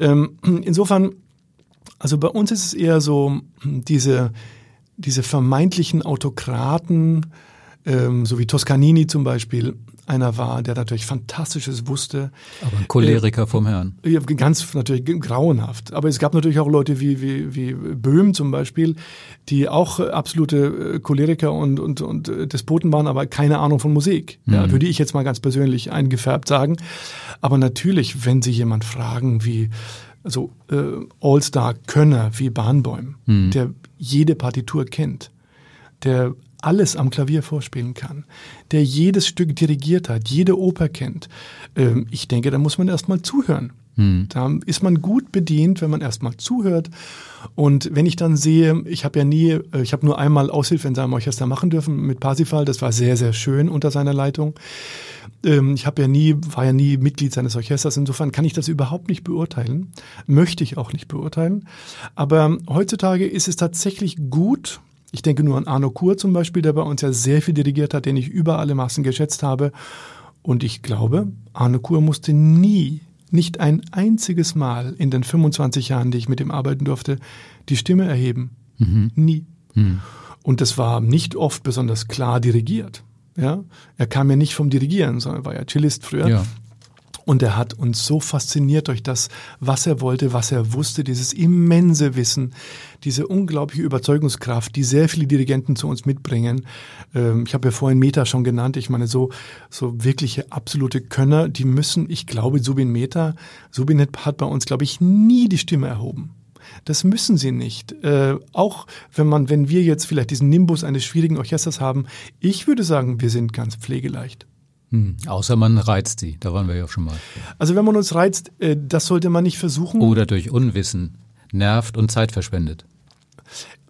Ähm, insofern, also bei uns ist es eher so diese diese vermeintlichen Autokraten, ähm, so wie Toscanini zum Beispiel, einer war, der natürlich Fantastisches wusste. Aber ein Choleriker äh, vom Herrn. Ja, ganz natürlich grauenhaft. Aber es gab natürlich auch Leute wie, wie, wie Böhm zum Beispiel, die auch absolute äh, Choleriker und, und, und äh, Despoten waren, aber keine Ahnung von Musik. Mhm. Ja, würde ich jetzt mal ganz persönlich eingefärbt sagen. Aber natürlich, wenn Sie jemand fragen, wie also äh, All-Star-Könner wie Bahnbäum, mhm. der jede Partitur kennt, der alles am Klavier vorspielen kann, der jedes Stück dirigiert hat, jede Oper kennt. Ähm, ich denke, da muss man erstmal zuhören. Hm. Da ist man gut bedient, wenn man erstmal zuhört. Und wenn ich dann sehe, ich habe ja nie, äh, ich habe nur einmal Aushilfe in seinem Orchester machen dürfen mit Parsifal, das war sehr, sehr schön unter seiner Leitung. Ähm, ich habe ja nie, war ja nie Mitglied seines Orchesters, insofern kann ich das überhaupt nicht beurteilen, möchte ich auch nicht beurteilen. Aber heutzutage ist es tatsächlich gut, ich denke nur an Arno Kur zum Beispiel, der bei uns ja sehr viel dirigiert hat, den ich über alle Maßen geschätzt habe. Und ich glaube, Arno Kur musste nie, nicht ein einziges Mal in den 25 Jahren, die ich mit ihm arbeiten durfte, die Stimme erheben. Mhm. Nie. Mhm. Und das war nicht oft besonders klar dirigiert. Ja, er kam ja nicht vom Dirigieren, sondern war ja Cellist früher. Ja. Und er hat uns so fasziniert durch das, was er wollte, was er wusste, dieses immense Wissen, diese unglaubliche Überzeugungskraft, die sehr viele Dirigenten zu uns mitbringen. Ähm, ich habe ja vorhin Meta schon genannt. Ich meine, so, so wirkliche absolute Könner, die müssen, ich glaube, Subin Meta, Subin hat bei uns, glaube ich, nie die Stimme erhoben. Das müssen sie nicht. Äh, auch wenn man, wenn wir jetzt vielleicht diesen Nimbus eines schwierigen Orchesters haben, ich würde sagen, wir sind ganz pflegeleicht. Hm, außer man reizt sie, da waren wir ja schon mal. Also wenn man uns reizt, äh, das sollte man nicht versuchen. Oder durch Unwissen nervt und Zeit verschwendet.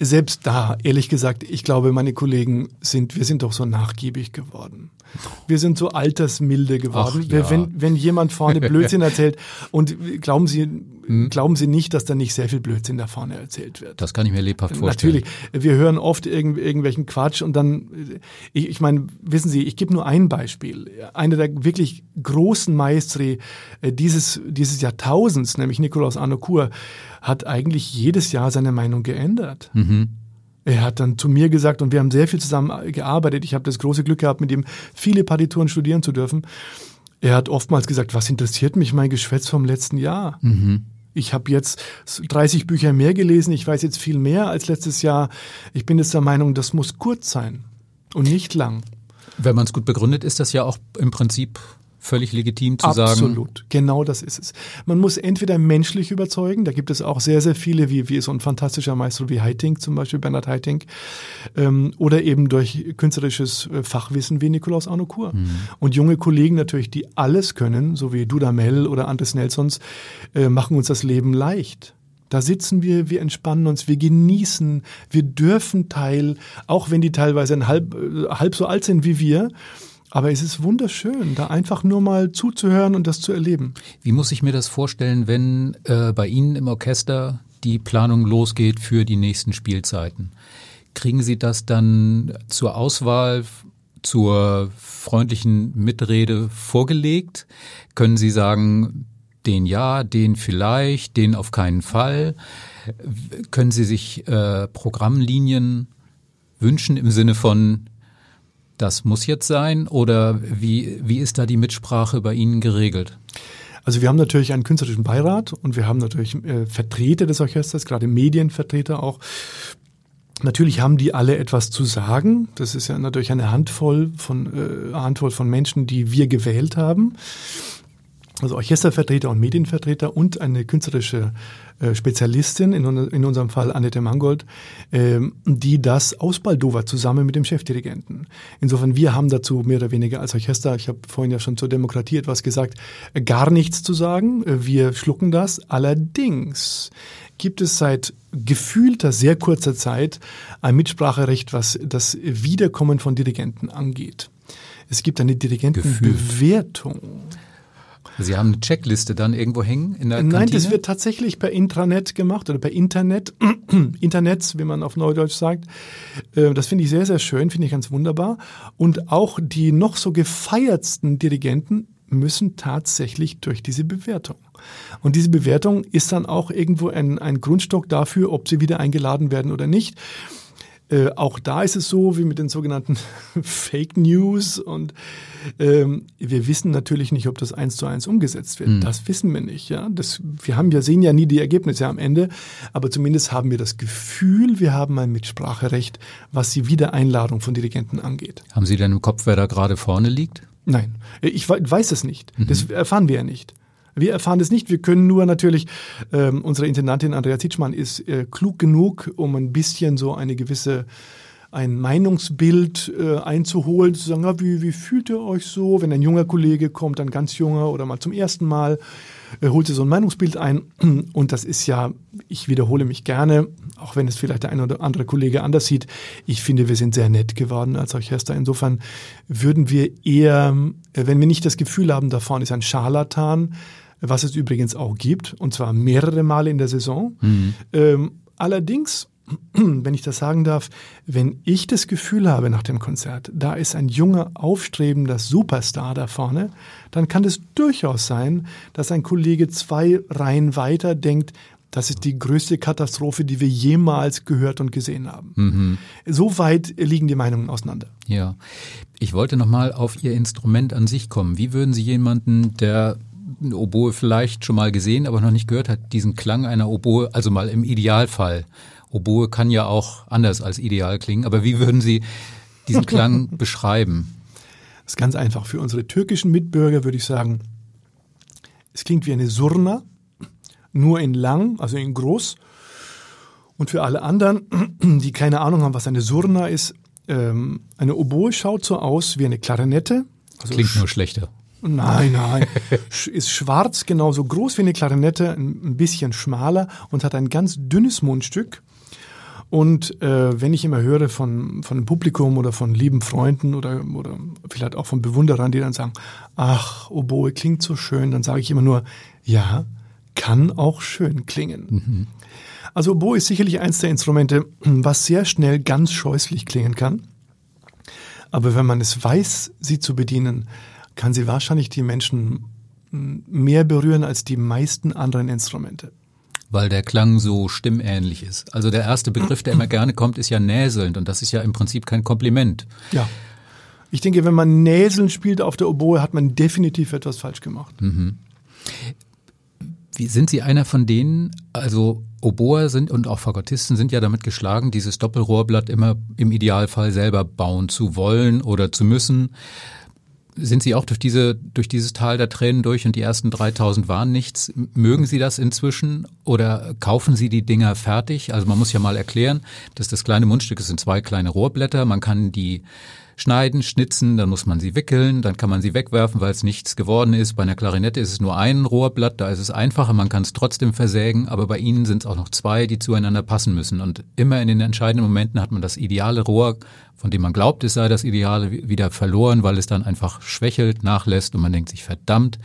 Selbst da, ehrlich gesagt, ich glaube, meine Kollegen sind, wir sind doch so nachgiebig geworden. Wir sind so altersmilde geworden. Ach, ja. wenn, wenn jemand vorne Blödsinn erzählt und glauben Sie, hm? glauben Sie nicht, dass da nicht sehr viel Blödsinn da vorne erzählt wird. Das kann ich mir lebhaft vorstellen. Natürlich. Wir hören oft irgendw irgendwelchen Quatsch und dann, ich, ich meine, wissen Sie, ich gebe nur ein Beispiel. Einer der wirklich großen Maestri äh, dieses, dieses Jahrtausends, nämlich Nikolaus Arnokur, hat eigentlich jedes Jahr seine Meinung geändert. Mhm. Er hat dann zu mir gesagt, und wir haben sehr viel zusammen gearbeitet. Ich habe das große Glück gehabt, mit ihm viele Partituren studieren zu dürfen. Er hat oftmals gesagt, was interessiert mich mein Geschwätz vom letzten Jahr? Mhm. Ich habe jetzt 30 Bücher mehr gelesen, ich weiß jetzt viel mehr als letztes Jahr. Ich bin jetzt der Meinung, das muss kurz sein und nicht lang. Wenn man es gut begründet, ist das ja auch im Prinzip völlig legitim zu Absolut. sagen. Absolut, genau das ist es. Man muss entweder menschlich überzeugen, da gibt es auch sehr, sehr viele, wie, wie so ein fantastischer Meister wie Heiting, zum Beispiel Bernhard Heiting, ähm, oder eben durch künstlerisches äh, Fachwissen wie Nikolaus Arnokur. Mhm. Und junge Kollegen natürlich, die alles können, so wie Dudamel oder Andres Nelsons, äh, machen uns das Leben leicht. Da sitzen wir, wir entspannen uns, wir genießen, wir dürfen teil, auch wenn die teilweise halb, äh, halb so alt sind wie wir. Aber es ist wunderschön, da einfach nur mal zuzuhören und das zu erleben. Wie muss ich mir das vorstellen, wenn äh, bei Ihnen im Orchester die Planung losgeht für die nächsten Spielzeiten? Kriegen Sie das dann zur Auswahl, zur freundlichen Mitrede vorgelegt? Können Sie sagen, den ja, den vielleicht, den auf keinen Fall? Können Sie sich äh, Programmlinien wünschen im Sinne von, das muss jetzt sein oder wie, wie ist da die Mitsprache bei Ihnen geregelt? Also wir haben natürlich einen künstlerischen Beirat und wir haben natürlich äh, Vertreter des Orchesters, gerade Medienvertreter auch. Natürlich haben die alle etwas zu sagen. Das ist ja natürlich eine Handvoll von, äh, Handvoll von Menschen, die wir gewählt haben also Orchestervertreter und Medienvertreter und eine künstlerische äh, Spezialistin, in, in, unserem Fall Annette Mangold, äh, die das ausbaldowert zusammen mit dem Chefdirigenten. Insofern, wir haben dazu mehr oder weniger als Orchester, ich habe vorhin ja schon zur Demokratie etwas gesagt, äh, gar nichts zu sagen. Äh, wir schlucken das. Allerdings gibt es seit gefühlter sehr kurzer Zeit ein Mitspracherecht, was das Wiederkommen von Dirigenten angeht. Es gibt eine Dirigentenbewertung. Sie haben eine Checkliste dann irgendwo hängen in der Nein, Kantine? das wird tatsächlich per Intranet gemacht oder per Internet, Internets, wie man auf Neudeutsch sagt. Äh, das finde ich sehr, sehr schön, finde ich ganz wunderbar. Und auch die noch so gefeiertsten Dirigenten müssen tatsächlich durch diese Bewertung. Und diese Bewertung ist dann auch irgendwo ein, ein Grundstock dafür, ob sie wieder eingeladen werden oder nicht. Äh, auch da ist es so wie mit den sogenannten Fake News und ähm, wir wissen natürlich nicht, ob das eins zu eins umgesetzt wird. Mhm. Das wissen wir nicht. Ja, das, wir haben ja sehen ja nie die Ergebnisse am Ende, aber zumindest haben wir das Gefühl, wir haben ein Mitspracherecht, was die Wiedereinladung von Dirigenten angeht. Haben Sie denn im Kopf, wer da gerade vorne liegt? Nein, ich weiß es nicht. Mhm. Das erfahren wir ja nicht. Wir erfahren es nicht. Wir können nur natürlich, ähm, unsere Intendantin Andrea Zitschmann ist äh, klug genug, um ein bisschen so eine gewisse ein Meinungsbild äh, einzuholen, zu sagen, ja, wie, wie fühlt ihr euch so? Wenn ein junger Kollege kommt, ein ganz junger oder mal zum ersten Mal, äh, holt sie so ein Meinungsbild ein. Und das ist ja, ich wiederhole mich gerne, auch wenn es vielleicht der eine oder andere Kollege anders sieht. Ich finde, wir sind sehr nett geworden als Orchester. Insofern würden wir eher, äh, wenn wir nicht das Gefühl haben, da vorne ist ein Scharlatan, was es übrigens auch gibt, und zwar mehrere Male in der Saison. Mhm. Ähm, allerdings, wenn ich das sagen darf, wenn ich das Gefühl habe nach dem Konzert, da ist ein junger, aufstrebender Superstar da vorne, dann kann es durchaus sein, dass ein Kollege zwei Reihen weiter denkt, das ist die größte Katastrophe, die wir jemals gehört und gesehen haben. Mhm. So weit liegen die Meinungen auseinander. Ja. Ich wollte nochmal auf Ihr Instrument an sich kommen. Wie würden Sie jemanden, der eine Oboe vielleicht schon mal gesehen, aber noch nicht gehört hat, diesen Klang einer Oboe, also mal im Idealfall. Oboe kann ja auch anders als ideal klingen, aber wie würden Sie diesen Klang beschreiben? Das ist ganz einfach. Für unsere türkischen Mitbürger würde ich sagen, es klingt wie eine Surna, nur in lang, also in groß. Und für alle anderen, die keine Ahnung haben, was eine Surna ist, ähm, eine Oboe schaut so aus wie eine Klarinette. Also Klingt nur schlechter. Nein, nein. ist schwarz, genauso groß wie eine Klarinette, ein bisschen schmaler und hat ein ganz dünnes Mundstück. Und äh, wenn ich immer höre von, von dem Publikum oder von lieben Freunden oder, oder vielleicht auch von Bewunderern, die dann sagen, ach, Oboe klingt so schön, dann sage ich immer nur, ja, kann auch schön klingen. Mhm. Also Oboe ist sicherlich eins der Instrumente, was sehr schnell ganz scheußlich klingen kann. Aber wenn man es weiß, sie zu bedienen, kann sie wahrscheinlich die Menschen mehr berühren als die meisten anderen Instrumente. Weil der Klang so stimmähnlich ist. Also der erste Begriff, der immer gerne kommt, ist ja näselnd und das ist ja im Prinzip kein Kompliment. Ja. Ich denke, wenn man Näseln spielt auf der Oboe, hat man definitiv etwas falsch gemacht. Mhm. Wie sind Sie einer von denen, also Oboer sind und auch Fagottisten sind ja damit geschlagen, dieses Doppelrohrblatt immer im Idealfall selber bauen zu wollen oder zu müssen. Sind Sie auch durch diese durch dieses Tal der Tränen durch und die ersten 3000 waren nichts? Mögen Sie das inzwischen oder kaufen Sie die Dinger fertig? Also man muss ja mal erklären, dass das kleine Mundstück ist sind zwei kleine Rohrblätter. Man kann die schneiden, schnitzen, dann muss man sie wickeln, dann kann man sie wegwerfen, weil es nichts geworden ist. Bei einer Klarinette ist es nur ein Rohrblatt, da ist es einfacher, man kann es trotzdem versägen, aber bei ihnen sind es auch noch zwei, die zueinander passen müssen. Und immer in den entscheidenden Momenten hat man das ideale Rohr, von dem man glaubt, es sei das Ideale, wieder verloren, weil es dann einfach schwächelt, nachlässt und man denkt sich, verdammt,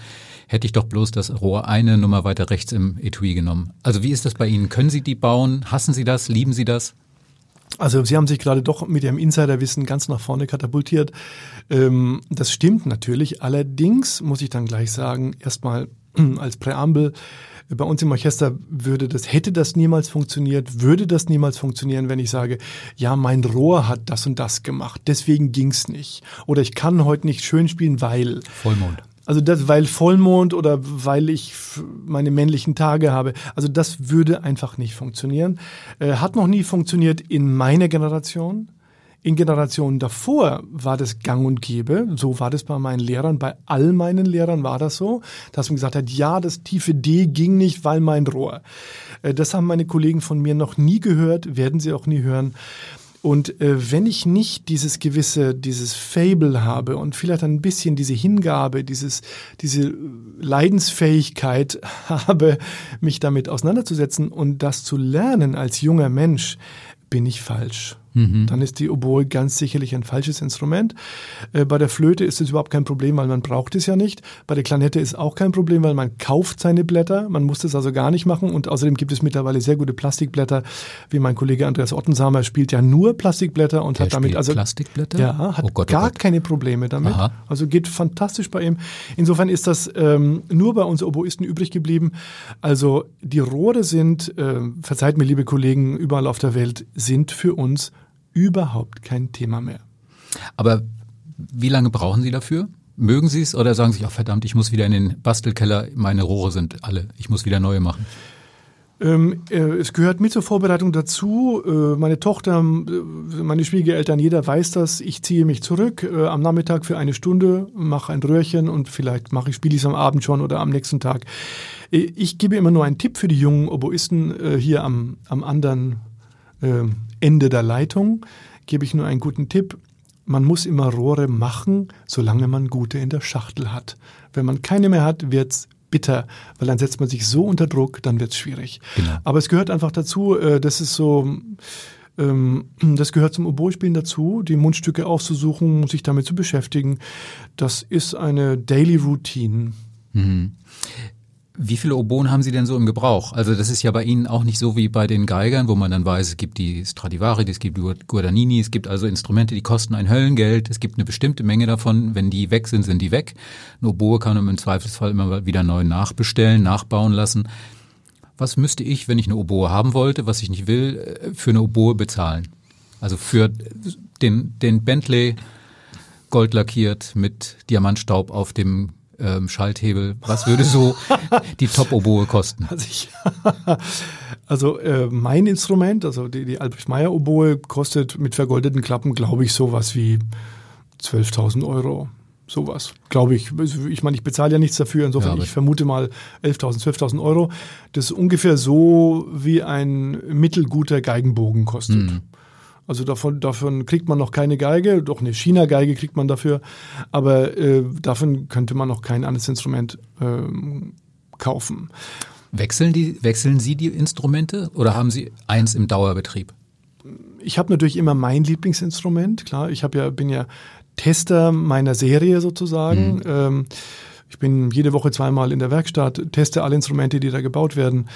hätte ich doch bloß das Rohr eine Nummer weiter rechts im Etui genommen. Also wie ist das bei Ihnen? Können Sie die bauen? Hassen Sie das? Lieben Sie das? Also Sie haben sich gerade doch mit Ihrem Insiderwissen ganz nach vorne katapultiert. Ähm, das stimmt natürlich. Allerdings muss ich dann gleich sagen, erstmal als Präambel, bei uns im Orchester würde das, hätte das niemals funktioniert, würde das niemals funktionieren, wenn ich sage, ja, mein Rohr hat das und das gemacht, deswegen ging's nicht. Oder ich kann heute nicht schön spielen, weil. Vollmond. Also das, weil Vollmond oder weil ich meine männlichen Tage habe. Also das würde einfach nicht funktionieren. Äh, hat noch nie funktioniert in meiner Generation. In Generationen davor war das gang und gäbe. So war das bei meinen Lehrern. Bei all meinen Lehrern war das so, dass man gesagt hat, ja, das tiefe D ging nicht, weil mein Rohr. Äh, das haben meine Kollegen von mir noch nie gehört, werden sie auch nie hören. Und äh, wenn ich nicht dieses gewisse, dieses Fable habe und vielleicht ein bisschen diese Hingabe, dieses, diese Leidensfähigkeit habe, mich damit auseinanderzusetzen und das zu lernen als junger Mensch, bin ich falsch. Mhm. Dann ist die Oboe ganz sicherlich ein falsches Instrument. Äh, bei der Flöte ist es überhaupt kein Problem, weil man braucht es ja nicht. Bei der Klanette ist auch kein Problem, weil man kauft seine Blätter. Man muss das also gar nicht machen. Und außerdem gibt es mittlerweile sehr gute Plastikblätter. Wie mein Kollege Andreas Ottensamer spielt ja nur Plastikblätter und Der hat damit also Plastikblätter? Ja, hat oh Gott, oh gar Gott. keine Probleme damit. Aha. Also geht fantastisch bei ihm. Insofern ist das ähm, nur bei uns Oboisten übrig geblieben. Also die Rohre sind, äh, verzeiht mir liebe Kollegen überall auf der Welt, sind für uns überhaupt kein Thema mehr. Aber wie lange brauchen Sie dafür? Mögen Sie es oder sagen Sie, ach verdammt, ich muss wieder in den Bastelkeller, meine Rohre sind alle, ich muss wieder neue machen? Ähm, äh, es gehört mit zur Vorbereitung dazu. Äh, meine Tochter, äh, meine Schwiegereltern, jeder weiß das. Ich ziehe mich zurück äh, am Nachmittag für eine Stunde, mache ein Röhrchen und vielleicht mache ich, spiele ich es am Abend schon oder am nächsten Tag. Äh, ich gebe immer nur einen Tipp für die jungen Oboisten hier am, am anderen äh, Ende der Leitung. Gebe ich nur einen guten Tipp. Man muss immer Rohre machen, solange man gute in der Schachtel hat. Wenn man keine mehr hat, wird's bitter, weil dann setzt man sich so unter Druck, dann wird's schwierig. Genau. Aber es gehört einfach dazu, äh, das ist so, ähm, das gehört zum Oboe-Spielen dazu, die Mundstücke aufzusuchen, sich damit zu beschäftigen. Das ist eine Daily Routine. Mhm. Wie viele Oboen haben Sie denn so im Gebrauch? Also das ist ja bei Ihnen auch nicht so wie bei den Geigern, wo man dann weiß, es gibt die Stradivari, es gibt die Guadagnini, es gibt also Instrumente, die kosten ein Höllengeld. Es gibt eine bestimmte Menge davon. Wenn die weg sind, sind die weg. Eine Oboe kann man im Zweifelsfall immer wieder neu nachbestellen, nachbauen lassen. Was müsste ich, wenn ich eine Oboe haben wollte, was ich nicht will, äh, für eine Oboe bezahlen? Also für den, den Bentley gold lackiert mit Diamantstaub auf dem ähm, Schalthebel. Was würde so die Top-Oboe kosten? Also, ich, also äh, mein Instrument, also die, die Albrecht Meyer Oboe, kostet mit vergoldeten Klappen, glaube ich, sowas wie 12.000 Euro. Sowas, glaube ich. Also, Ich meine, ich bezahle ja nichts dafür, insofern Ja, ich vermute mal 11.000, 12.000 Euro. Das ist ungefähr so, wie ein mittelguter Geigenbogen kostet. Mhm. Also davon, davon kriegt man noch keine Geige, doch eine China-Geige kriegt man dafür, aber äh, davon könnte man noch kein anderes Instrument ähm, kaufen. Wechseln, die, wechseln Sie die Instrumente oder haben Sie eins im Dauerbetrieb? Ich habe natürlich immer mein Lieblingsinstrument, klar. Ich habe ja, bin ja Tester meiner Serie sozusagen. Ähm, ich bin jede Woche zweimal in der Werkstatt, teste alle Instrumente, die da gebaut werden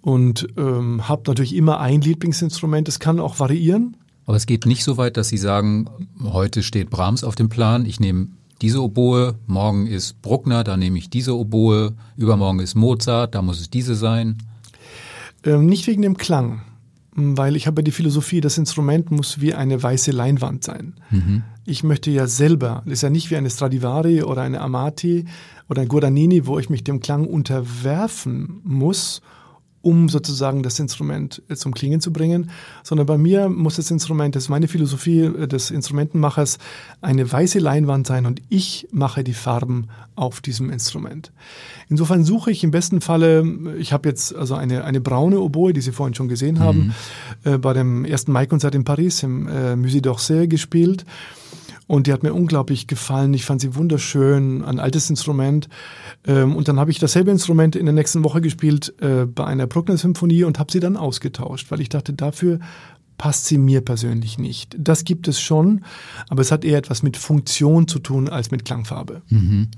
und ähm, habe natürlich immer ein Lieblingsinstrument. Es kann auch variieren. Aber es geht nicht so weit, dass Sie sagen, heute steht Brahms auf dem Plan, ich nehme diese Oboe, morgen ist Bruckner, da nehme ich diese Oboe, übermorgen ist Mozart, da muss es diese sein. Ähm, nicht wegen dem Klang, weil ich habe ja die Philosophie, das Instrument muss wie eine weiße Leinwand sein. Ich möchte ja selber, das ist ja nicht wie eine Stradivari oder eine Amati oder ein Guadagnini, wo ich mich dem Klang unterwerfen muss, um sozusagen das Instrument äh, zum Klingen zu bringen, sondern bei mir muss das Instrument, das ist meine Philosophie äh, des Instrumentenmachers, eine weiße Leinwand sein und ich mache die Farben auf diesem Instrument. Insofern suche ich im besten Falle, ich habe jetzt also eine, eine braune Oboe, die Sie vorhin schon gesehen haben, mhm. äh, bei dem ersten Mai-Konzert in Paris im äh, Musée d'Orsay gespielt. Und die hat mir unglaublich gefallen. Ich fand sie wunderschön, ein altes Instrument. Ähm, und dann habe ich dasselbe Instrument in der nächsten Woche gespielt äh, bei einer Bruckner-Symphonie und habe sie dann ausgetauscht, weil ich dachte, dafür passt sie mir persönlich nicht. Das gibt es schon, aber es hat eher etwas mit Funktion zu tun als mit Klangfarbe. Mhm.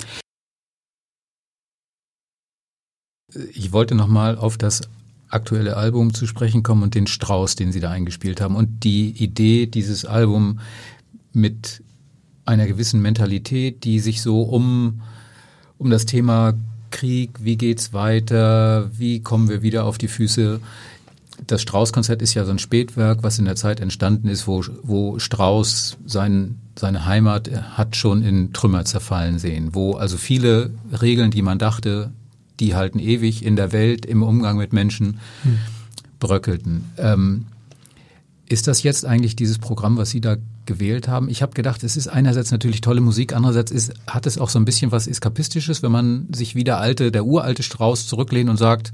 Ich wollte nochmal auf das aktuelle Album zu sprechen kommen und den Strauß, den Sie da eingespielt haben und die Idee, dieses Album mit einer gewissen Mentalität, die sich so um, um das Thema Krieg, wie geht's weiter, wie kommen wir wieder auf die Füße. Das Strauß-Konzert ist ja so ein Spätwerk, was in der Zeit entstanden ist, wo, wo Strauß sein, seine Heimat hat schon in Trümmer zerfallen sehen, wo also viele Regeln, die man dachte, die halten ewig in der Welt, im Umgang mit Menschen, hm. bröckelten. Ähm, ist das jetzt eigentlich dieses Programm, was Sie da gewählt haben? Ich habe gedacht, es ist einerseits natürlich tolle Musik, andererseits ist, hat es auch so ein bisschen was Eskapistisches, wenn man sich wie der alte, der uralte Strauß zurücklehnt und sagt,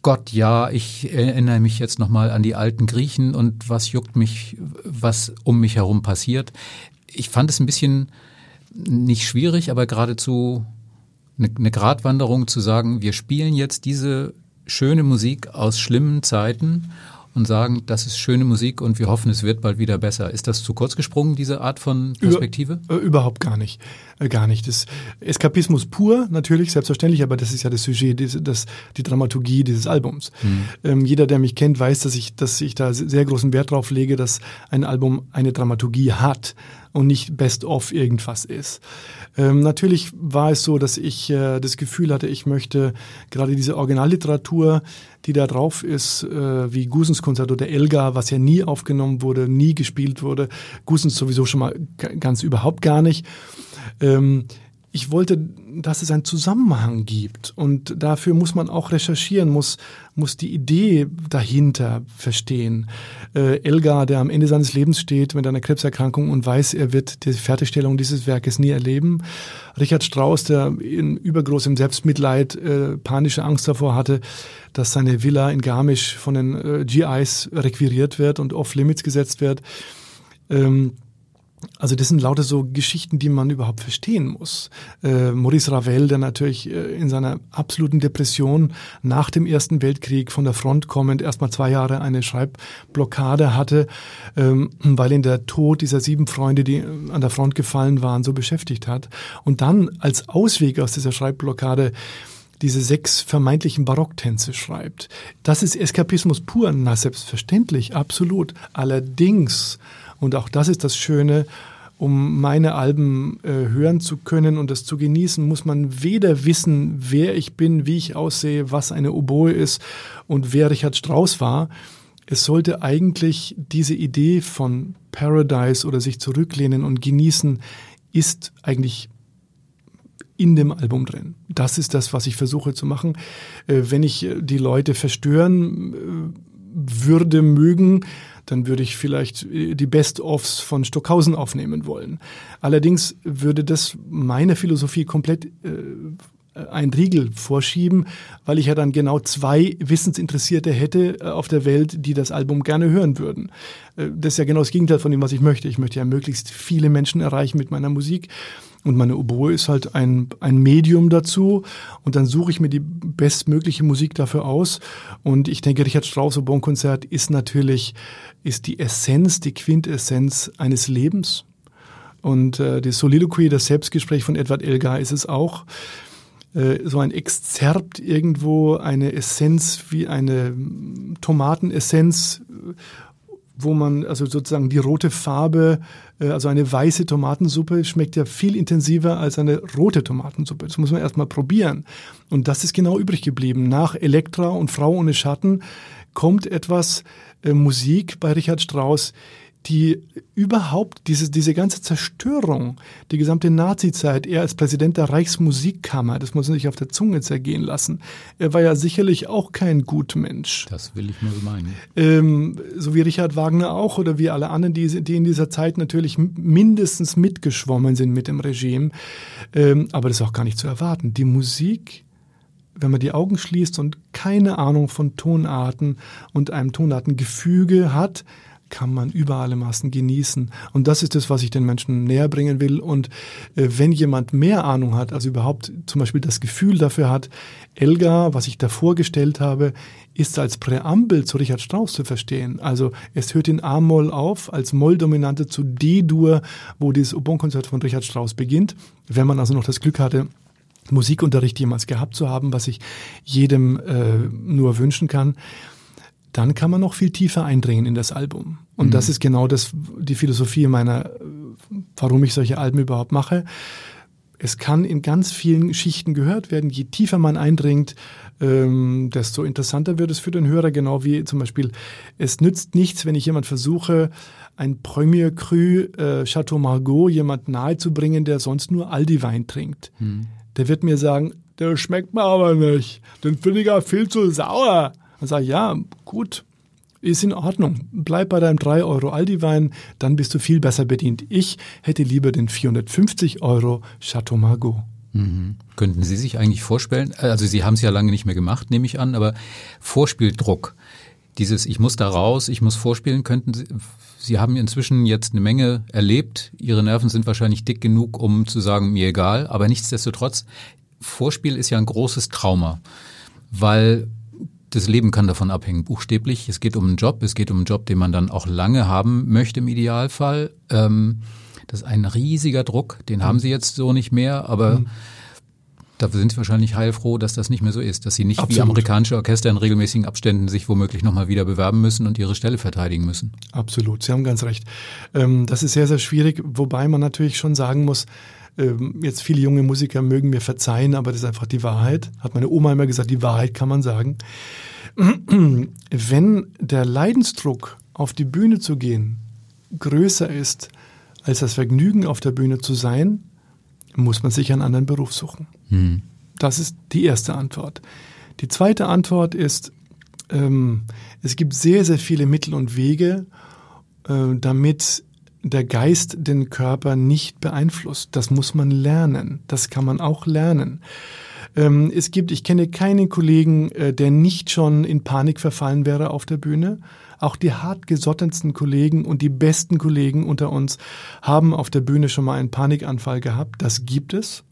Gott, ja, ich erinnere mich jetzt nochmal an die alten Griechen und was juckt mich, was um mich herum passiert. Ich fand es ein bisschen nicht schwierig, aber geradezu eine, eine Gratwanderung zu sagen, wir spielen jetzt diese schöne Musik aus schlimmen Zeiten und sagen, das ist schöne Musik und wir hoffen, es wird bald wieder besser. Ist das zu kurz gesprungen, diese Art von Perspektive? Über, äh, überhaupt gar nicht. Äh, gar nicht. Das Eskapismus pur, natürlich, selbstverständlich, aber das ist ja das Sujet, das, das die Dramaturgie dieses Albums. Hm. Ähm, jeder, der mich kennt, weiß, dass ich, dass ich da sehr großen Wert drauf lege, dass ein Album eine Dramaturgie hat und nicht best of irgendwas ist. Ähm, natürlich war es so, dass ich äh, das Gefühl hatte, ich möchte gerade diese Originalliteratur, die da drauf ist, äh, wie Gusens Konzert oder Elgar, was ja nie aufgenommen wurde, nie gespielt wurde, Gusens sowieso schon mal ganz überhaupt gar nicht. Ähm, ich wollte, dass es einen Zusammenhang gibt. Und dafür muss man auch recherchieren, muss, muss die Idee dahinter verstehen. Äh, Elgar, der am Ende seines Lebens steht mit einer Krebserkrankung und weiß, er wird die Fertigstellung dieses Werkes nie erleben. Richard Strauss, der in übergroßem Selbstmitleid äh, panische Angst davor hatte, dass seine Villa in Garmisch von den äh, GIs requiriert wird und off-limits gesetzt wird. Ähm, also das sind lauter so Geschichten, die man überhaupt verstehen muss. Äh, Maurice Ravel, der natürlich äh, in seiner absoluten Depression nach dem Ersten Weltkrieg von der Front kommend erstmal zwei Jahre eine Schreibblockade hatte, ähm, weil ihn der Tod dieser sieben Freunde, die an der Front gefallen waren, so beschäftigt hat. Und dann als Ausweg aus dieser Schreibblockade diese sechs vermeintlichen Barocktänze schreibt. Das ist Eskapismus pur, na selbstverständlich, absolut. Allerdings und auch das ist das Schöne, um meine Alben äh, hören zu können und das zu genießen, muss man weder wissen, wer ich bin, wie ich aussehe, was eine Oboe ist und wer Richard Strauss war. Es sollte eigentlich diese Idee von Paradise oder sich zurücklehnen und genießen, ist eigentlich in dem Album drin. Das ist das, was ich versuche zu machen. Äh, wenn ich die Leute verstören äh, würde, mögen, dann würde ich vielleicht äh, die Best-ofs von Stockhausen aufnehmen wollen. Allerdings würde das meine Philosophie komplett äh, ein Riegel vorschieben, weil ich ja dann genau zwei Wissensinteressierte hätte äh, auf der Welt, die das Album gerne hören würden. Äh, das ist ja genau das Gegenteil von dem, was ich möchte. Ich möchte ja möglichst viele Menschen erreichen mit meiner Musik. Und meine Oboe ist halt ein, ein Medium dazu. Und dann suche ich mir die bestmögliche Musik dafür aus. Und ich denke, Richard Strauss Oboen-Konzert ist natürlich, ist die Essenz, die Quintessenz eines Lebens. Und äh, das Soliloquy, das Selbstgespräch von Edward Elgar ist es auch. Äh, so ein Exzerpt irgendwo, eine Essenz wie eine Tomatenessenz wo man also sozusagen die rote Farbe, äh, also eine weiße Tomatensuppe schmeckt ja viel intensiver als eine rote Tomatensuppe. Das muss man erstmal probieren. Und das ist genau übrig geblieben. Nach Elektra und Frau ohne Schatten kommt etwas äh, Musik bei Richard Strauss, die überhaupt diese, diese ganze Zerstörung, die gesamte Nazi-Zeit, er als Präsident der Reichsmusikkammer, das muss man sich auf der Zunge zergehen lassen. Er war ja sicherlich auch kein Gutmensch. Das will ich nur so meinen. Ähm, so wie Richard Wagner auch oder wie alle anderen, die, die in dieser Zeit natürlich mindestens mitgeschwommen sind mit dem Regime. Ähm, aber das ist auch gar nicht zu erwarten. Die Musik wenn man die Augen schließt und keine Ahnung von Tonarten und einem Tonartengefüge hat, kann man über alle Maßen genießen. Und das ist das, was ich den Menschen näher bringen will. Und äh, wenn jemand mehr Ahnung hat, also überhaupt zum Beispiel das Gefühl dafür hat, Elgar, was ich da vorgestellt habe, ist als Präambel zu Richard Strauss zu verstehen. Also es hört in A-Moll auf, als Moll-Dominante zu D-Dur, wo dieses Oboen-Konzert von Richard Strauss beginnt. Wenn man also noch das Glück hatte, Musikunterricht jemals gehabt zu haben, was ich jedem äh, nur wünschen kann, dann kann man noch viel tiefer eindringen in das Album. Und mhm. das ist genau das, die Philosophie meiner, warum ich solche Alben überhaupt mache. Es kann in ganz vielen Schichten gehört werden. Je tiefer man eindringt, ähm, desto interessanter wird es für den Hörer. Genau wie zum Beispiel, es nützt nichts, wenn ich jemand versuche, ein Premier Cru äh, Chateau Margaux jemand nahezubringen, der sonst nur Aldi-Wein trinkt. Mhm. Der wird mir sagen, der schmeckt mir aber nicht. Den finde ich ja viel zu sauer. Dann sage ich, ja, gut, ist in Ordnung. Bleib bei deinem 3 Euro Aldi-Wein, dann bist du viel besser bedient. Ich hätte lieber den 450 Euro Chateau Margaux. Mhm. Könnten Sie sich eigentlich vorstellen, also Sie haben es ja lange nicht mehr gemacht, nehme ich an, aber Vorspieldruck, dieses Ich muss da raus, ich muss vorspielen, könnten Sie, Sie haben inzwischen jetzt eine Menge erlebt, Ihre Nerven sind wahrscheinlich dick genug, um zu sagen, mir egal, aber nichtsdestotrotz, Vorspiel ist ja ein großes Trauma, weil das Leben kann davon abhängen, buchstäblich. Es geht um einen Job, es geht um einen Job, den man dann auch lange haben möchte im Idealfall. Ähm, das ist ein riesiger Druck, den mhm. haben sie jetzt so nicht mehr, aber mhm. da sind sie wahrscheinlich heilfroh, dass das nicht mehr so ist, dass sie nicht Absolut. wie amerikanische Orchester in regelmäßigen Abständen sich womöglich nochmal wieder bewerben müssen und ihre Stelle verteidigen müssen. Absolut, Sie haben ganz recht. Ähm, das ist sehr, sehr schwierig, wobei man natürlich schon sagen muss, jetzt viele junge Musiker mögen mir verzeihen, aber das ist einfach die Wahrheit. Hat meine Oma immer gesagt, die Wahrheit kann man sagen. Wenn der Leidensdruck, auf die Bühne zu gehen, größer ist als das Vergnügen, auf der Bühne zu sein, muss man sich einen anderen Beruf suchen. Hm. Das ist die erste Antwort. Die zweite Antwort ist, ähm, es gibt sehr, sehr viele Mittel und Wege, äh, damit der Geist den Körper nicht beeinflusst. Das muss man lernen. Das kann man auch lernen. Ähm, es gibt, ich kenne keinen Kollegen, äh, der nicht schon in Panik verfallen wäre auf der Bühne. Auch die hartgesottensten Kollegen und die besten Kollegen unter uns haben auf der Bühne schon mal einen Panikanfall gehabt. Das gibt es.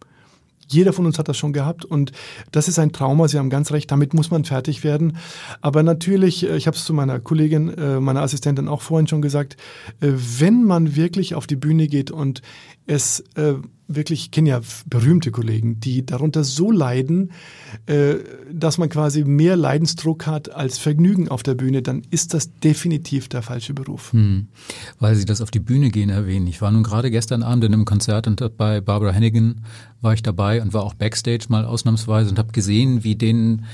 Jeder von uns hat das schon gehabt und das ist ein Trauma. Sie haben ganz recht, damit muss man fertig werden. Aber natürlich, äh, ich habe es zu meiner Kollegin, äh, meiner Assistentin auch vorhin schon gesagt, äh, wenn man wirklich auf die Bühne geht und es wirklich, ich kenne ja berühmte Kollegen, die darunter so leiden, äh, dass man quasi mehr Leidensdruck hat als Vergnügen auf der Bühne, dann ist das definitiv der falsche Beruf. Hm. Weil Sie das auf die Bühne gehen erwähnen. Ich war nun gerade gestern Abend in einem Konzert und bei Barbara Hennigan war ich dabei und war auch Backstage mal ausnahmsweise und habe gesehen, wie denen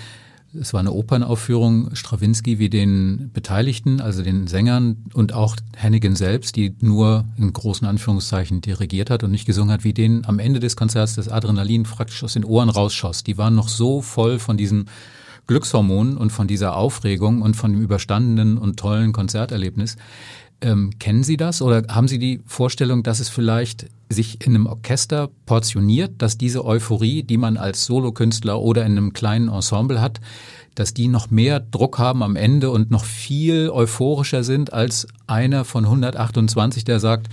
es war eine Opernaufführung, Strawinski wie den Beteiligten, also den Sängern und auch Hennigan selbst, die nur in großen Anführungszeichen dirigiert hat und nicht gesungen hat, wie denen am Ende des Konzerts das Adrenalin praktisch aus den Ohren rausschoss. Die waren noch so voll von diesen Glückshormonen und von dieser Aufregung und von dem überstandenen und tollen Konzerterlebnis, ähm, kennen Sie das oder haben Sie die Vorstellung, dass es vielleicht sich in einem Orchester portioniert, dass diese Euphorie, die man als Solokünstler oder in einem kleinen Ensemble hat, dass die noch mehr Druck haben am Ende und noch viel euphorischer sind als einer von 128, der sagt,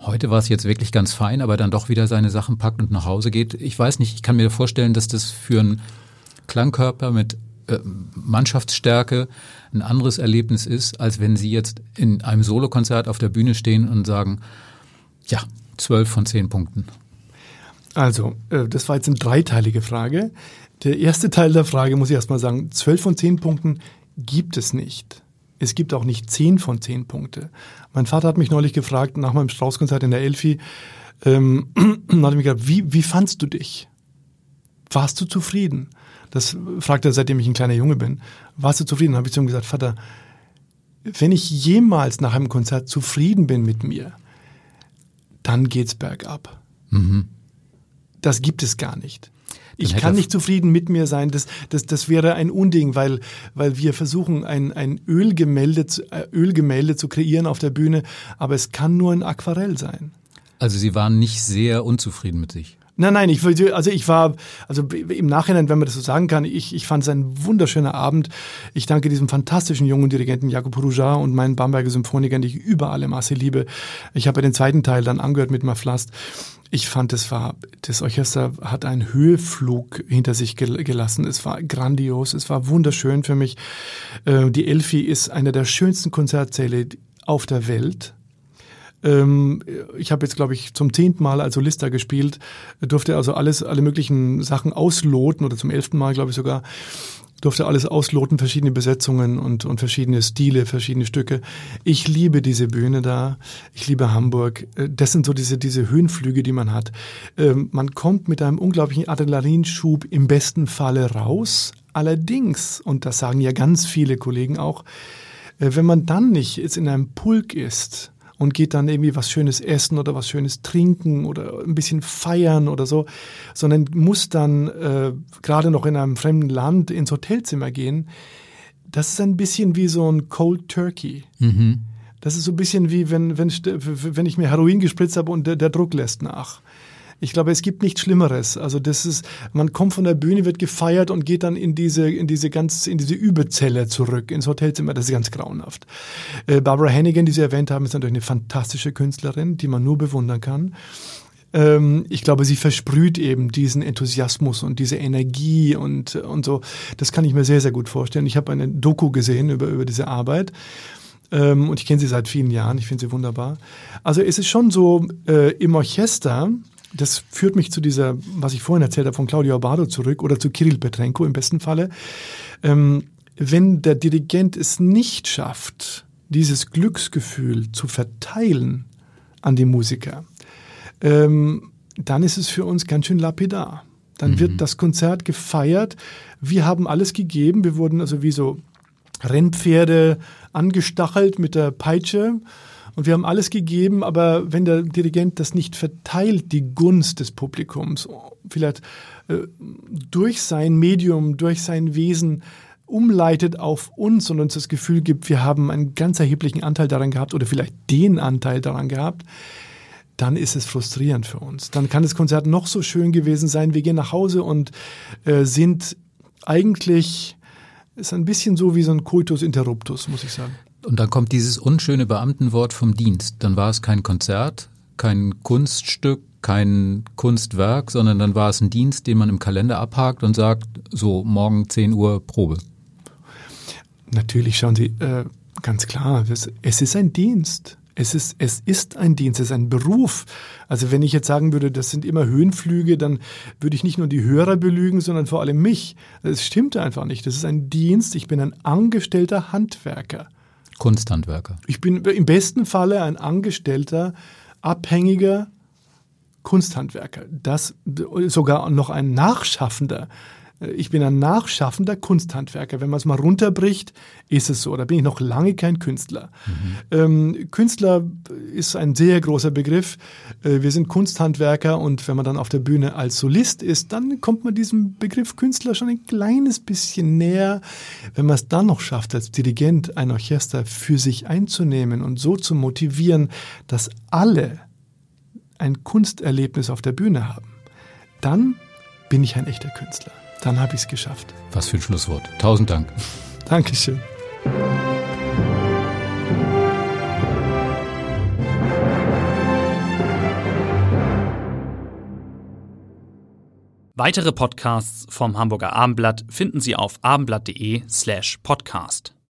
heute war es jetzt wirklich ganz fein, aber dann doch wieder seine Sachen packt und nach Hause geht. Ich weiß nicht, ich kann mir vorstellen, dass das für einen Klangkörper mit Mannschaftsstärke ein anderes Erlebnis ist, als wenn Sie jetzt in einem Solokonzert auf der Bühne stehen und sagen, ja, zwölf von zehn Punkten. Also, äh, das war jetzt eine dreiteilige Frage. Der erste Teil der Frage muss ich erstmal sagen, zwölf von zehn Punkten gibt es nicht. Es gibt auch nicht zehn von zehn Punkte. Mein Vater hat mich neulich gefragt, nach meinem Straußkonzert in der Elfi, ähm, hat mich gefragt, wie, wie fandst du dich? Warst du zufrieden? Das fragt er, seitdem ich ein kleiner Junge bin. Warst du zufrieden? Dann habe ich zu ihm gesagt, Vater, wenn ich jemals nach einem Konzert zufrieden bin mit mir, dann geht's bergab. Mhm. Das gibt es gar nicht. Ich kann nicht zufrieden mit mir sein. Das, das, das wäre ein Unding, weil, weil wir versuchen, ein, ein Ölgemälde, äh, Ölgemälde zu kreieren auf der Bühne, aber es kann nur ein Aquarell sein. Also Sie waren nicht sehr unzufrieden mit sich. Nein, nein, ich also ich war, also im Nachhinein, wenn man das so sagen kann, ich, ich fand es ein wunderschöner Abend. Ich danke diesem fantastischen jungen Dirigenten Jakob Roujar und meinen Bamberger Symphonikern, die ich über alle Masse liebe. Ich habe den zweiten Teil dann angehört mit Maflast. Ich fand, es war, das Orchester hat einen Höheflug hinter sich gelassen. Es war grandios, es war wunderschön für mich. Äh, die Elfi ist einer der schönsten Konzertsäle auf der Welt. Ähm, ich habe jetzt, glaube ich, zum zehnten Mal als Solista gespielt, durfte also alles, alle möglichen Sachen ausloten oder zum elften Mal, glaube ich sogar durfte alles ausloten, verschiedene Besetzungen und, und verschiedene Stile, verschiedene Stücke. Ich liebe diese Bühne da. Ich liebe Hamburg. Äh, das sind so diese, diese Höhenflüge, die man hat. Ähm, man kommt mit einem unglaublichen Adrenalinschub im besten Falle raus. Allerdings, und das sagen ja ganz viele Kollegen auch, äh, wenn man dann nicht jetzt in einem Pulk ist, und geht dann irgendwie was Schönes essen oder was Schönes trinken oder ein bisschen feiern oder so, sondern muss dann äh, gerade noch in einem fremden Land ins Hotelzimmer gehen. Das ist ein bisschen wie so ein Cold Turkey. Mhm. Das ist so ein bisschen wie wenn, wenn, wenn ich mir Heroin gespritzt habe und der, der Druck lässt nach. Ich glaube, es gibt nichts Schlimmeres. Also das ist, man kommt von der Bühne, wird gefeiert und geht dann in diese, in diese ganz, in diese Überzelle zurück, ins Hotelzimmer. Das ist ganz grauenhaft. Äh, Barbara Hannigan, die Sie erwähnt haben, ist natürlich eine fantastische Künstlerin, die man nur bewundern kann ähm, ich glaube, sie versprüht eben diesen Enthusiasmus und diese Energie und, und so. Das kann ich mir sehr, sehr gut vorstellen. Ich habe eine Doku gesehen über, über diese Arbeit. Ähm, und ich kenne sie seit vielen Jahren. Ich finde sie wunderbar. Also es ist schon so, äh, im Orchester das führt mich zu dieser, was ich vorhin erzählt habe, von Claudio Abado zurück oder zu Kirill Petrenko im besten Falle. Ähm, wenn der Dirigent es nicht schafft, dieses Glücksgefühl zu verteilen an die Musiker, ähm, dann ist es für uns ganz schön lapidar. Dann mhm. wird das Konzert gefeiert. Wir haben alles gegeben. Wir wurden also wie so Rennpferde angestachelt mit der Peitsche und wir haben alles gegeben, aber wenn der Dirigent das nicht verteilt, die Gunst des Publikums, vielleicht äh, durch sein Medium, durch sein Wesen umleitet auf uns und uns das Gefühl gibt, wir haben einen ganz erheblichen Anteil daran gehabt oder vielleicht den Anteil daran gehabt, dann ist es frustrierend für uns. Dann kann das Konzert noch so schön gewesen sein. Wir gehen nach Hause und äh, sind eigentlich, ist ein bisschen so wie so ein Coitus interruptus, muss ich sagen. Und dann kommt dieses unschöne Beamtenwort vom Dienst. Dann war es kein Konzert, kein Kunststück, kein Kunstwerk, sondern dann war es ein Dienst, den man im Kalender abhakt und sagt, so morgen 10 Uhr Probe. Natürlich, schauen Sie, äh, ganz klar, es ist ein Dienst. Es ist, es ist ein Dienst, es ist ein Beruf. Also wenn ich jetzt sagen würde, das sind immer Höhenflüge, dann würde ich nicht nur die Hörer belügen, sondern vor allem mich. Es stimmt einfach nicht. Das ist ein Dienst. Ich bin ein angestellter Handwerker. Kunsthandwerker. Ich bin im besten Falle ein angestellter, abhängiger Kunsthandwerker. Das sogar noch ein Nachschaffender. Ich bin ein nachschaffender Kunsthandwerker. Wenn man es mal runterbricht, ist es so. Da bin ich noch lange kein Künstler. Mhm. Ähm, Künstler ist ein sehr großer Begriff. Äh, wir sind Kunsthandwerker und wenn man dann auf der Bühne als Solist ist, dann kommt man diesem Begriff Künstler schon ein kleines bisschen näher. Wenn man es dann noch schafft, als Dirigent ein Orchester für sich einzunehmen und so zu motivieren, dass alle ein Kunsterlebnis auf der Bühne haben, dann bin ich ein echter Künstler. Dann habe ich es geschafft. Was für ein Schlusswort. Tausend Dank. Dankeschön. Weitere Podcasts vom Hamburger Abendblatt finden Sie auf abendblatt.de slash podcast.